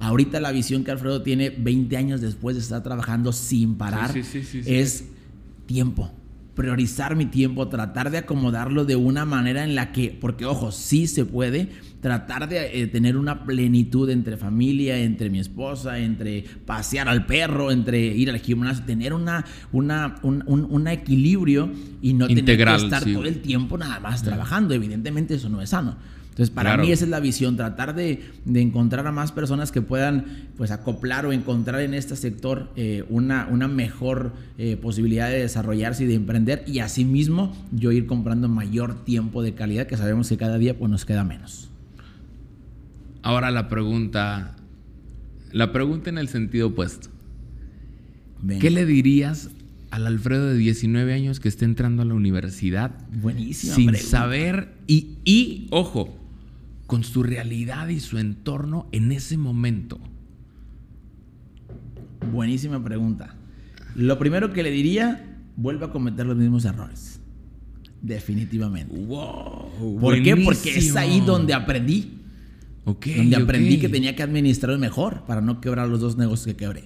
Ahorita la visión que Alfredo tiene 20 años después de estar trabajando sin parar es tiempo priorizar mi tiempo, tratar de acomodarlo de una manera en la que, porque ojo, sí se puede, tratar de eh, tener una plenitud entre familia, entre mi esposa, entre pasear al perro, entre ir al gimnasio, tener una, una, un, equilibrio y no tener que estar todo el tiempo nada más trabajando. Evidentemente eso no es sano. Entonces, para mí esa es la visión, tratar de, encontrar a más personas que puedan pues acoplar o encontrar en este sector eh, una, una mejor eh, posibilidad de desarrollarse y de emprender y asimismo yo ir comprando mayor tiempo de calidad que sabemos que cada día pues nos queda menos. Ahora la pregunta, la pregunta en el sentido opuesto. ¿Qué le dirías al Alfredo de 19 años que está entrando a la universidad Buenísimo. sin saber y, y, ojo, con su realidad y su entorno en ese momento? Buenísima pregunta. Lo primero que le diría, vuelve a cometer los mismos errores. Definitivamente. Wow, ¿Por qué? Porque es ahí donde aprendí. donde aprendí que tenía que administrar mejor para no quebrar los dos negocios que quebré.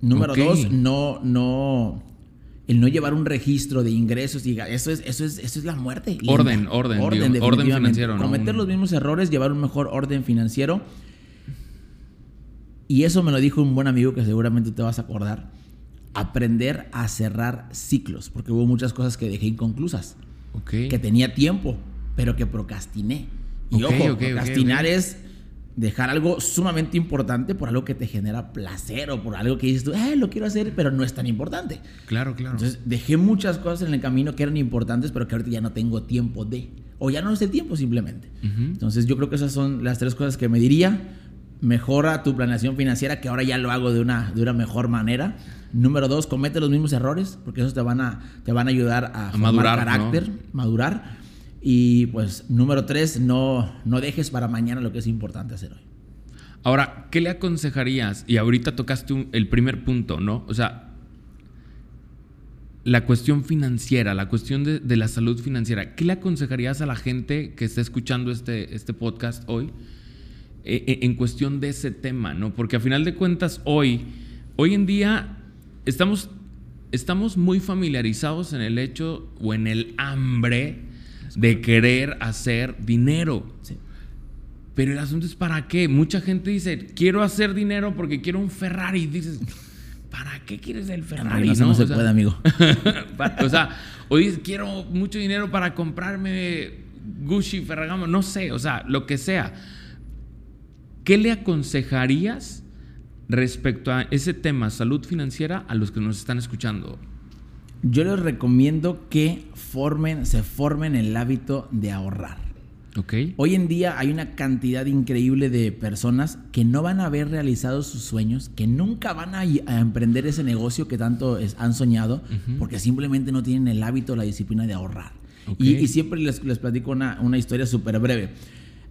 Número dos, no, no, el no llevar un registro de ingresos y eso es, eso es, eso es la muerte. Orden, orden, orden, orden financiero. Cometer los mismos errores, llevar un mejor orden financiero. Y eso me lo dijo un buen amigo que seguramente te vas a acordar. Aprender a cerrar ciclos, porque hubo muchas cosas que dejé inconclusas. Que tenía tiempo, pero que procrastiné. Y ojo, procrastinar es dejar algo sumamente importante por algo que te genera placer o por algo que dices tú, eh, lo quiero hacer, pero no es tan importante. Claro, claro. Entonces dejé muchas cosas en el camino que eran importantes, pero que ahorita ya no tengo tiempo de, o ya no es el tiempo simplemente. Entonces yo creo que esas son las tres cosas que me diría. Mejora tu planeación financiera, que ahora ya lo hago de una, de una mejor manera. Número dos, comete los mismos errores, porque esos te van a, te van a ayudar a, formar madurar, carácter, madurar. Y pues número tres, no, no dejes para mañana lo que es importante hacer hoy. Ahora, ¿qué le aconsejarías? Y ahorita tocaste el primer punto, ¿no? O sea, la cuestión financiera, la cuestión de, la salud financiera. ¿Qué le aconsejarías a la gente que está escuchando este, este podcast hoy eh, eh, en cuestión de ese tema, ¿no? Porque a final de cuentas, hoy, hoy en día, estamos, estamos muy familiarizados en el hecho o en el hambre de querer hacer dinero. Pero el asunto es para qué. Mucha gente dice, quiero hacer dinero porque quiero un Ferrari. Dices, ¿para qué quieres el Ferrari? No, no se puede, amigo. o sea, o dices, quiero mucho dinero para comprarme Gucci, Ferragamo, no sé, o sea, lo que sea. ¿Qué le aconsejarías respecto a ese tema, salud financiera, a los que nos están escuchando? Yo les recomiendo que formen, se formen el hábito de ahorrar. Okay. Hoy en día hay una cantidad increíble de personas que no van a haber realizado sus sueños, que nunca van a, emprender ese negocio que tanto han soñado, porque simplemente no tienen el hábito, la disciplina de ahorrar. Y, siempre les, platico una, una historia súper breve.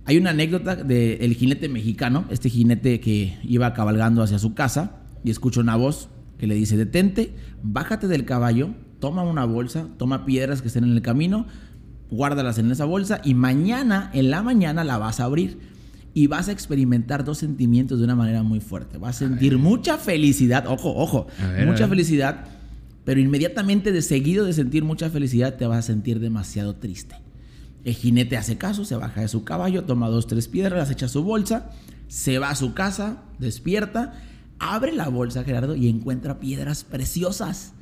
Hay una anécdota del jinete mexicano, este jinete que iba cabalgando hacia su casa y escucha una voz que le dice, detente, bájate del caballo, toma una bolsa, toma piedras que estén en el camino, guárdalas en esa bolsa y mañana, en la mañana, la vas a abrir. Y vas a experimentar dos sentimientos de una manera muy fuerte. Vas a sentir mucha felicidad, ojo, ojo, mucha felicidad, pero inmediatamente de seguido de sentir mucha felicidad te vas a sentir demasiado triste. El jinete hace caso, se baja de su caballo, toma dos, tres piedras, las echa a su bolsa, se va a su casa, despierta, abre la bolsa, Gerardo, y encuentra piedras preciosas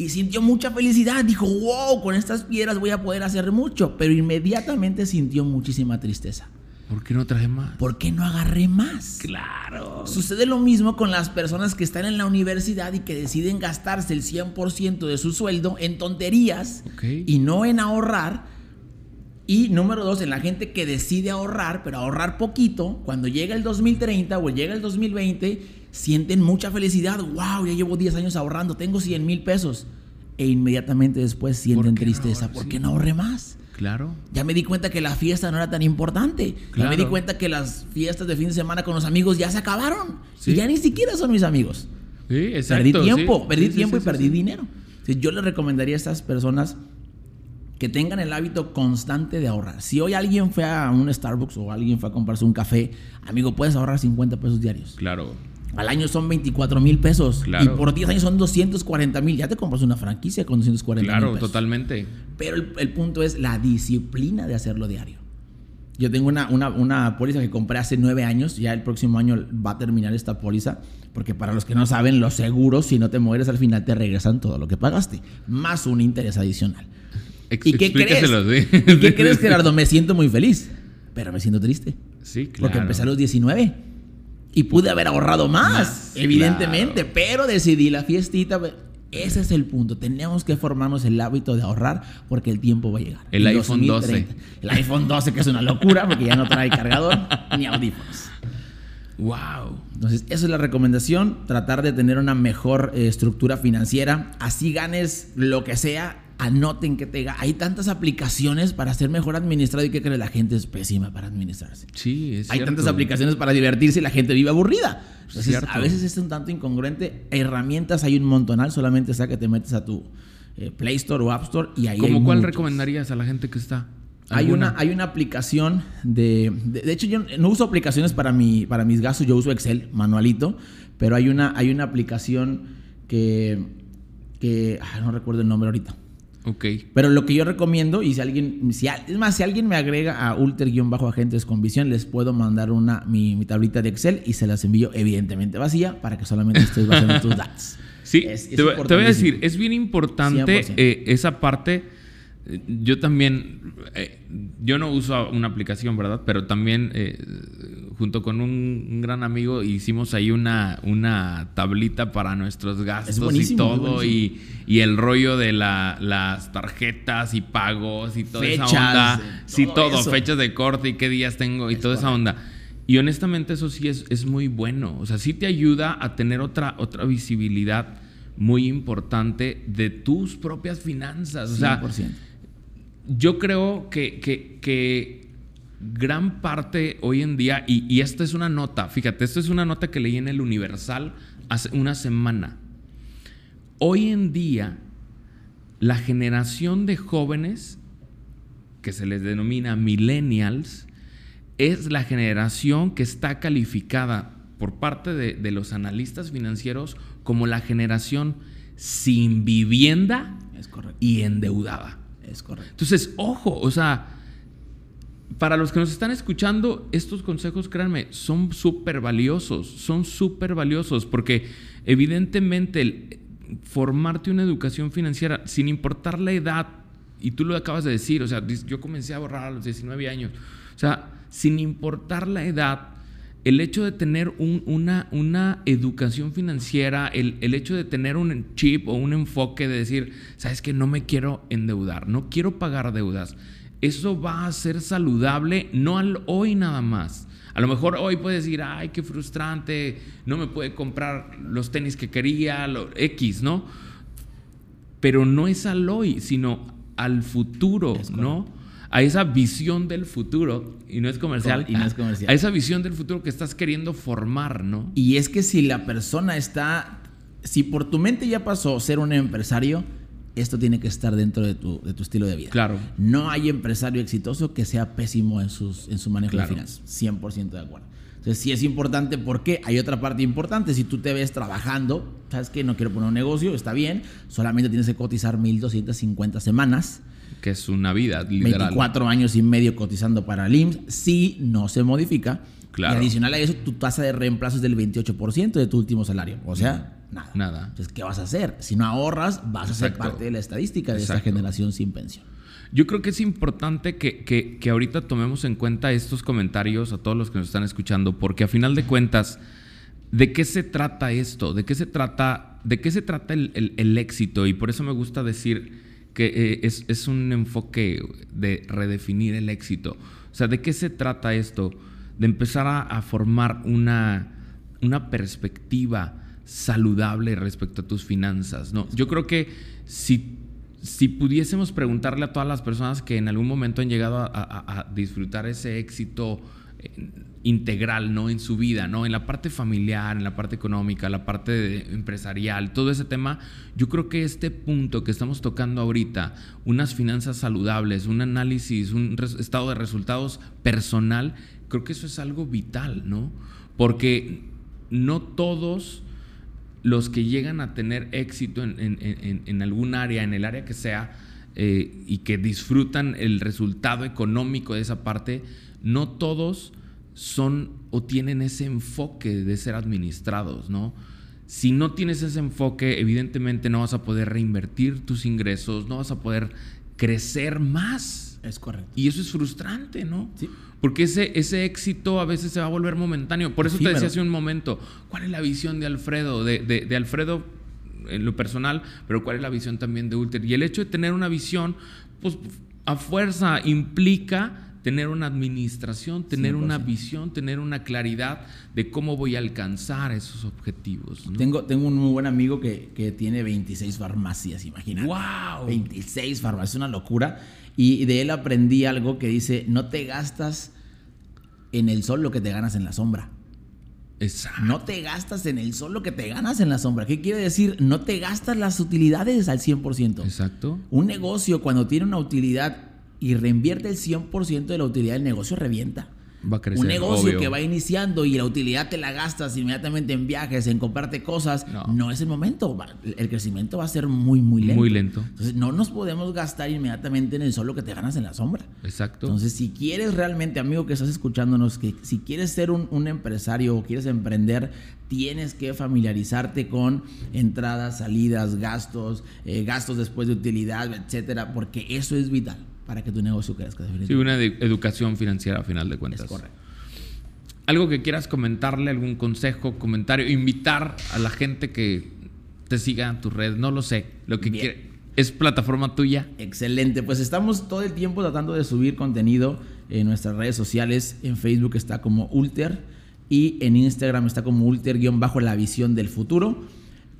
y sintió mucha felicidad. Dijo, wow, con estas piedras voy a poder hacer mucho. Pero inmediatamente sintió muchísima tristeza. ¿Por qué no traje más? ¿Por qué no agarré más? Claro. Sucede lo mismo con las personas que están en la universidad y que deciden gastarse el 100% de su sueldo en tonterías y no en ahorrar. Y número dos, en la gente que decide ahorrar, pero ahorrar poquito, cuando llega el 2030 o llega el 2020 sienten mucha felicidad. ¡Wow! Ya llevo 10 años ahorrando, tengo 100 mil pesos. E inmediatamente después sienten tristeza. ¿Por qué no ahorré más? Claro. Ya me di cuenta que la fiesta no era tan importante. Ya me di cuenta que las fiestas de fin de semana con los amigos ya se acabaron. Y ya ni siquiera son mis amigos. Sí, exacto. Perdí tiempo, perdí tiempo y perdí dinero. yo le recomendaría a estas personas que tengan el hábito constante de ahorrar. Si hoy alguien fue a un Starbucks o alguien fue a comprarse un café, amigo, puedes ahorrar 50 pesos diarios. Claro. Al año son 24 mil pesos. Y por 10 años son 240 mil. Ya te compras una franquicia con 240 mil. Claro, totalmente. Pero el, punto es la disciplina de hacerlo diario. Yo tengo una, una, una, póliza que compré hace nueve años. Ya el próximo año va a terminar esta póliza. Porque para los que no saben, los seguros, si no te mueres, al final te regresan todo lo que pagaste. Más un interés adicional. ¿Y qué crees? ¿Y qué crees, Gerardo? Me siento muy feliz. Pero me siento triste. Sí, claro. Porque empecé a los 19. Y pude haber ahorrado más, evidentemente, pero decidí la fiestita. Ese es el punto. Tenemos que formarnos el hábito de ahorrar porque el tiempo va a llegar. El iPhone 12. El iPhone 12, que es una locura porque ya no trae cargador ni audífonos. Wow. Entonces, esa es la recomendación, tratar de tener una mejor eh, estructura financiera, así ganes lo que sea anoten que te hay tantas aplicaciones para ser mejor administrado y que cree la gente es pésima para administrarse. Sí, es Hay tantas aplicaciones para divertirse y la gente vive aburrida. a veces es un tanto incongruente. Herramientas hay un montonal, solamente sea que te metes a tu eh, Play Store o App Store y ahí ¿Cómo cuál recomendarías a la gente que está? Hay una, hay una aplicación de, de, hecho yo no uso aplicaciones para mi para mis gastos, yo uso Excel manualito, pero hay una hay una aplicación que que ah, no recuerdo el nombre ahorita Ok. Pero lo que yo recomiendo, y si alguien, si, es más, si alguien me agrega a ulter-agentes con visión, les puedo mandar una, mi, tablita de Excel y se las envío evidentemente vacía para que solamente estés basando tus datos. Sí, te, voy a decir, es bien importante eh, esa parte yo también, eh, yo no uso una aplicación, ¿verdad? Pero también eh, junto con un, gran amigo hicimos ahí una, una tablita para nuestros gastos y todo. Y, el rollo de las tarjetas y pagos y toda esa onda. sí, todo, fechas de corte y qué días tengo y toda esa onda. Y honestamente eso sí es, es muy bueno. O sea, sí te ayuda a tener otra, otra visibilidad muy importante de tus propias finanzas. O sea, yo creo que, gran parte hoy en día, y, esta es una nota, fíjate, esta es una nota que leí en el Universal hace una semana. Hoy en día, la generación de jóvenes, que se les denomina millennials, es la generación que está calificada por parte de, de los analistas financieros como la generación sin vivienda y endeudada. Es correcto. Entonces, ojo, o sea, para los que nos están escuchando, estos consejos, créanme, son súper valiosos, son súper valiosos, porque evidentemente el formarte una educación financiera, sin importar la edad, y tú lo acabas de decir, o sea, yo comencé a ahorrar a los 19 años, o sea, sin importar la edad, el hecho de tener una, una, educación financiera, el, el, hecho de tener un chip o un enfoque de decir, sabes que no me quiero endeudar, no quiero pagar deudas, eso va a ser saludable no al hoy nada más. A lo mejor hoy puedes decir, ay, qué frustrante, no me puede comprar los tenis que quería, lo X, ¿no? Pero no es al hoy, sino al futuro, ¿no? A esa visión del futuro, y no es comercial, y no es comercial. A, esa visión del futuro que estás queriendo formar, ¿no? Y es que si la persona está, si por tu mente ya pasó ser un empresario, esto tiene que estar dentro de tu, de tu estilo de vida. Claro. No hay empresario exitoso que sea pésimo en, sus, en su manejo de finanzas. 100% de acuerdo. Entonces, sí es importante porque hay otra parte importante. Si tú te ves trabajando, sabes que no quiero poner un negocio, está bien, solamente tienes que cotizar 1.250 semanas. Que es una vida, literal. 24 años y medio cotizando para el IMSS. Si no se modifica. Claro. Y adicional a eso, tu tasa de reemplazo es del 28% de tu último salario. O sea, nada. Nada. Entonces, ¿qué vas a hacer? Si no ahorras, vas a ser parte de la estadística de esta generación sin pensión. Yo creo que es importante que, que, ahorita tomemos en cuenta estos comentarios a todos los que nos están escuchando, porque a final de cuentas, ¿de qué se trata esto? ¿De qué se trata, de qué se trata el, el, éxito? Y por eso me gusta decir que eh, es, es, un enfoque de redefinir el éxito. O sea, ¿de qué se trata esto? De empezar a, a formar una, una perspectiva saludable respecto a tus finanzas. ¿no? Yo creo que si, si pudiésemos preguntarle a todas las personas que en algún momento han llegado a, disfrutar ese éxito eh, integral ¿no? en su vida, ¿no? en la parte familiar, en la parte económica, la parte empresarial, todo ese tema, yo creo que este punto que estamos tocando ahorita, unas finanzas saludables, un análisis, un estado de resultados personal, creo que eso es algo vital, ¿no? Porque no todos los que llegan a tener éxito en, algún área, en el área que sea, eh, y que disfrutan el resultado económico de esa parte, no todos son o tienen ese enfoque de ser administrados, ¿no? Si no tienes ese enfoque, evidentemente no vas a poder reinvertir tus ingresos, no vas a poder crecer más. Es correcto. Y eso es frustrante, ¿no? Sí. Porque ese, ese éxito a veces se va a volver momentáneo. Por eso te decía hace un momento, ¿cuál es la visión de Alfredo? De, de, Alfredo en lo personal, pero cuál es la visión también de Ulter. Y el hecho de tener una visión, pues a fuerza implica tener una administración, tener una visión, tener una claridad de cómo voy a alcanzar esos objetivos. Tengo, tengo un muy buen amigo que, que tiene 26 farmacias, imagínate. ¡Wow! 26 farmacias, es una locura. Y de él aprendí algo que dice, no te gastas en el sol lo que te ganas en la sombra. Exacto. No te gastas en el sol lo que te ganas en la sombra. ¿Qué quiere decir? No te gastas las utilidades al 100%. Exacto. Un negocio cuando tiene una utilidad y reinvierte el 100% de la utilidad del negocio, revienta. Va a crecer, un negocio que va iniciando y la utilidad te la gastas inmediatamente en viajes, en comprarte cosas, no, es el momento. El crecimiento va a ser muy, muy lento. Muy lento. Entonces, no nos podemos gastar inmediatamente en el solo que te ganas en la sombra. Exacto. Entonces, si quieres realmente, amigo que estás escuchándonos, que si quieres ser un, empresario o quieres emprender, tienes que familiarizarte con entradas, salidas, gastos, eh, gastos después de utilidad, etcétera, porque eso es vital para que tu negocio crezca. Sí, una educación financiera a final de cuentas. Es correcto. Algo que quieras comentarle, algún consejo, comentario, invitar a la gente que te siga en tu red, no lo sé, lo que ¿Es plataforma tuya? Excelente, pues estamos todo el tiempo tratando de subir contenido en nuestras redes sociales. En Facebook está como Ulter y en Instagram está como Ulter-la visión del futuro.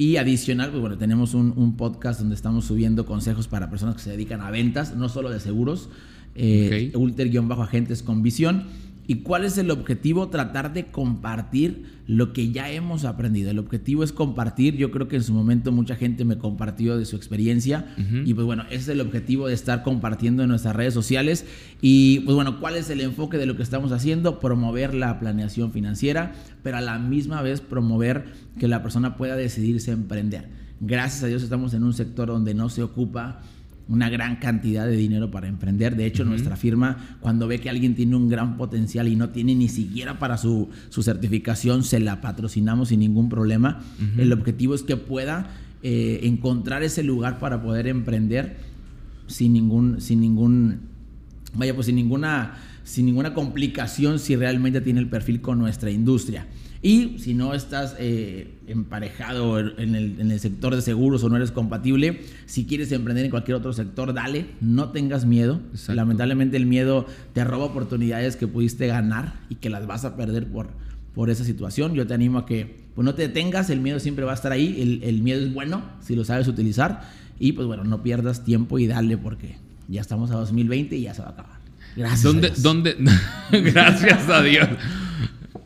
Y adicional, pues bueno, tenemos un, podcast donde estamos subiendo consejos para personas que se dedican a ventas, no solo de seguros, eh, ulter-agentes con visión. ¿Y cuál es el objetivo? Tratar de compartir lo que ya hemos aprendido. El objetivo es compartir. Yo creo que en su momento mucha gente me compartió de su experiencia. Y pues bueno, ese es el objetivo de estar compartiendo en nuestras redes sociales. Y pues bueno, ¿cuál es el enfoque de lo que estamos haciendo? Promover la planeación financiera, pero a la misma vez promover que la persona pueda decidirse a emprender. Gracias a Dios estamos en un sector donde no se ocupa una gran cantidad de dinero para emprender. De hecho, nuestra firma, cuando ve que alguien tiene un gran potencial y no tiene ni siquiera para su, certificación, se la patrocinamos sin ningún problema. El objetivo es que pueda eh, encontrar ese lugar para poder emprender sin ningún, sin ningún, vaya, pues sin ninguna, sin ninguna complicación si realmente tiene el perfil con nuestra industria. Y si no estás eh, emparejado en el, sector de seguros o no eres compatible, si quieres emprender en cualquier otro sector, dale, no tengas miedo. Lamentablemente el miedo te roba oportunidades que pudiste ganar y que las vas a perder por, por esa situación. Yo te animo a que pues, no te detengas, el miedo siempre va a estar ahí, el, el miedo es bueno si lo sabes utilizar y pues bueno, no pierdas tiempo y dale porque ya estamos a 2020 y ya se va a acabar. Gracias. ¿Dónde, a Dios. ¿dónde, gracias a Dios.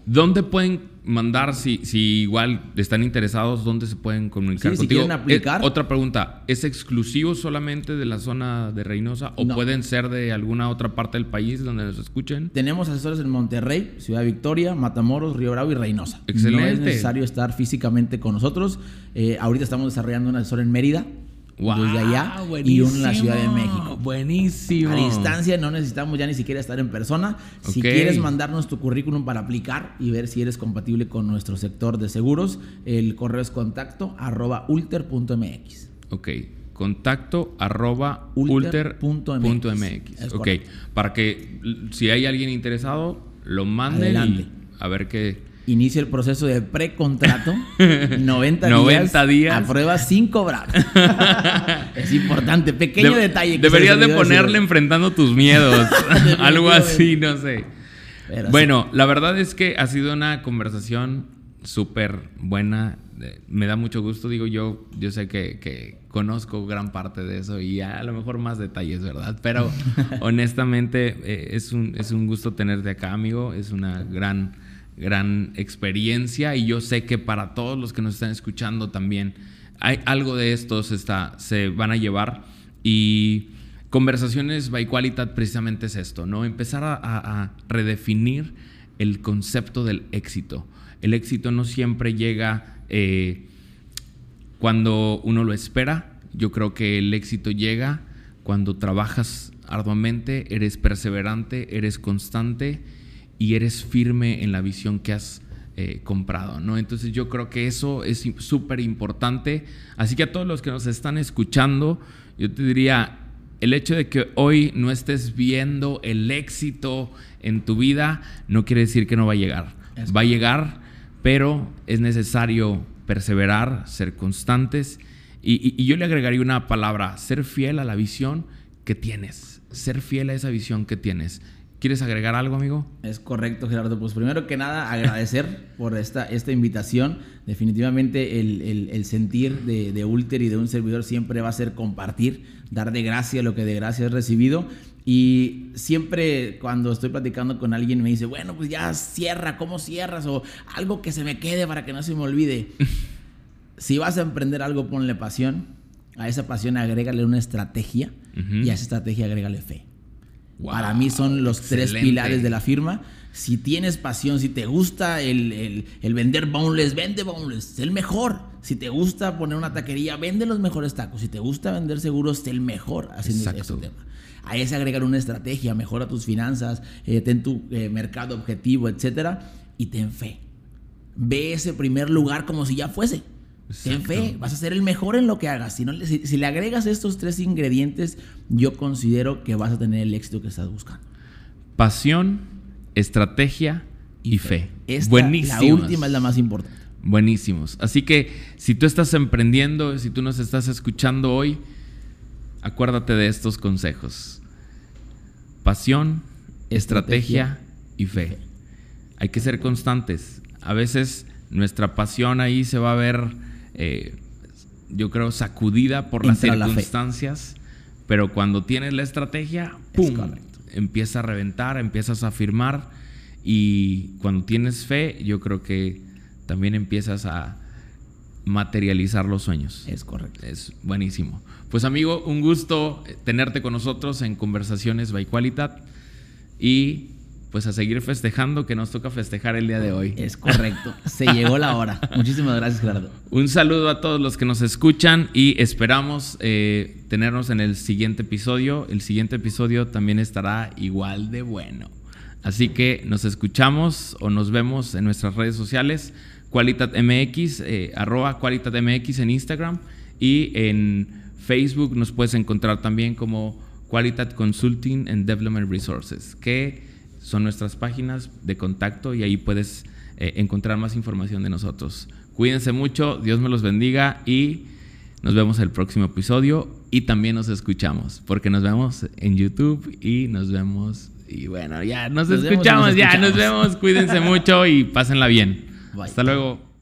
¿Dónde pueden mandar si, si igual están interesados, dónde se pueden comunicar contigo? Si aplicar. Eh, otra pregunta, ¿es exclusivo solamente de la zona de Reynosa o pueden ser de alguna otra parte del país donde nos escuchen? Tenemos asesores en Monterrey, Ciudad Victoria, Matamoros, Río Bravo y Reynosa. Excelente. No es necesario estar físicamente con nosotros. Eh, ahorita estamos desarrollando un asesor en Mérida desde allá y uno en la Ciudad de México. Buenísimo. A distancia no necesitamos ya ni siquiera estar en persona. Si quieres mandarnos tu currículum para aplicar y ver si eres compatible con nuestro sector de seguros, el correo es contacto arroba ulter.mx. Ok, contacto arroba ulter.mx. ok, para que si hay alguien interesado, lo manden y a ver qué inicia el proceso de precontrato. 90, 90 días, A prueba sin cobrar. es importante. Pequeño detalle. deberías de ponerle enfrentando tus miedos. Algo así, no sé. bueno, la verdad es que ha sido una conversación súper buena. Me da mucho gusto, digo yo, yo sé que, conozco gran parte de eso y a lo mejor más detalles, ¿verdad? Pero honestamente eh, es, un, es un gusto tenerte acá, amigo. Es una gran gran experiencia y yo sé que para todos los que nos están escuchando también hay algo de estos está, se van a llevar y conversaciones by quality precisamente es esto, ¿no? Empezar a, redefinir el concepto del éxito. El éxito no siempre llega eh, cuando uno lo espera. Yo creo que el éxito llega cuando trabajas arduamente, eres perseverante, eres constante y eres firme en la visión que has eh, comprado, ¿no? Entonces yo creo que eso es súper importante. Así que a todos los que nos están escuchando, yo te diría, el hecho de que hoy no estés viendo el éxito en tu vida no quiere decir que no va a llegar. va a llegar, pero es necesario perseverar, ser constantes. y yo le agregaría una palabra, ser fiel a la visión que tienes, ser fiel a esa visión que tienes. ¿Quieres agregar algo, amigo? Es correcto, Gerardo. Pues primero que nada, agradecer por esta, esta invitación. Definitivamente el, sentir de, de, Ulter y de un servidor siempre va a ser compartir, dar de gracia lo que de gracia recibido. Y siempre cuando estoy platicando con alguien me dice, bueno, pues ya cierra, ¿cómo cierras? O algo que se me quede para que no se me olvide. si vas a emprender algo, ponle pasión. A esa pasión agrégale una estrategia y a esa estrategia agrégale fe. Para mí son los tres pilares de la firma. Si tienes pasión, si te gusta el, vender boneless, vende boneless, es el mejor. Si te gusta poner una taquería, vende los mejores tacos. Si te gusta vender seguros, es el mejor haciendo ese tema. A ese agregar una estrategia, mejora tus finanzas, eh, ten tu eh, mercado objetivo, etcétera, y ten fe. Ve ese primer lugar como si ya fuese. Ten fe, vas a ser el mejor en lo que hagas. Si, no, si, le agregas estos tres ingredientes, yo considero que vas a tener el éxito que estás buscando. Pasión, estrategia y, fe. Buenísimo. La última es la más importante. Buenísimos. Así que si tú estás emprendiendo, si tú nos estás escuchando hoy, acuérdate de estos consejos. Pasión, estrategia, y fe. Hay que ser constantes. A veces nuestra pasión ahí se va a ver eh, yo creo, sacudida por las circunstancias, pero cuando tienes la estrategia, ¡pum! Empieza a reventar, empiezas a firmar y cuando tienes fe, yo creo que también empiezas a materializar los sueños. Es correcto. Es buenísimo. Pues amigo, un gusto tenerte con nosotros en Conversaciones by Qualitat y pues a seguir festejando que nos toca festejar el día de hoy. Es correcto, se llegó la hora. Muchísimas gracias, Gerardo. Un saludo a todos los que nos escuchan y esperamos eh, tenernos en el siguiente episodio. El siguiente episodio también estará igual de bueno. Así que nos escuchamos o nos vemos en nuestras redes sociales, QualitatMX, eh, arroba QualitatMX en Instagram y en Facebook nos puedes encontrar también como Qualitat Consulting and Development Resources, que son nuestras páginas de contacto y ahí puedes eh, encontrar más información de nosotros. Cuídense mucho, Dios me los bendiga y nos vemos el próximo episodio y también nos escuchamos, porque nos vemos en YouTube y nos vemos y bueno, ya nos, escuchamos, ya nos vemos, cuídense mucho y pásenla bien. Hasta luego.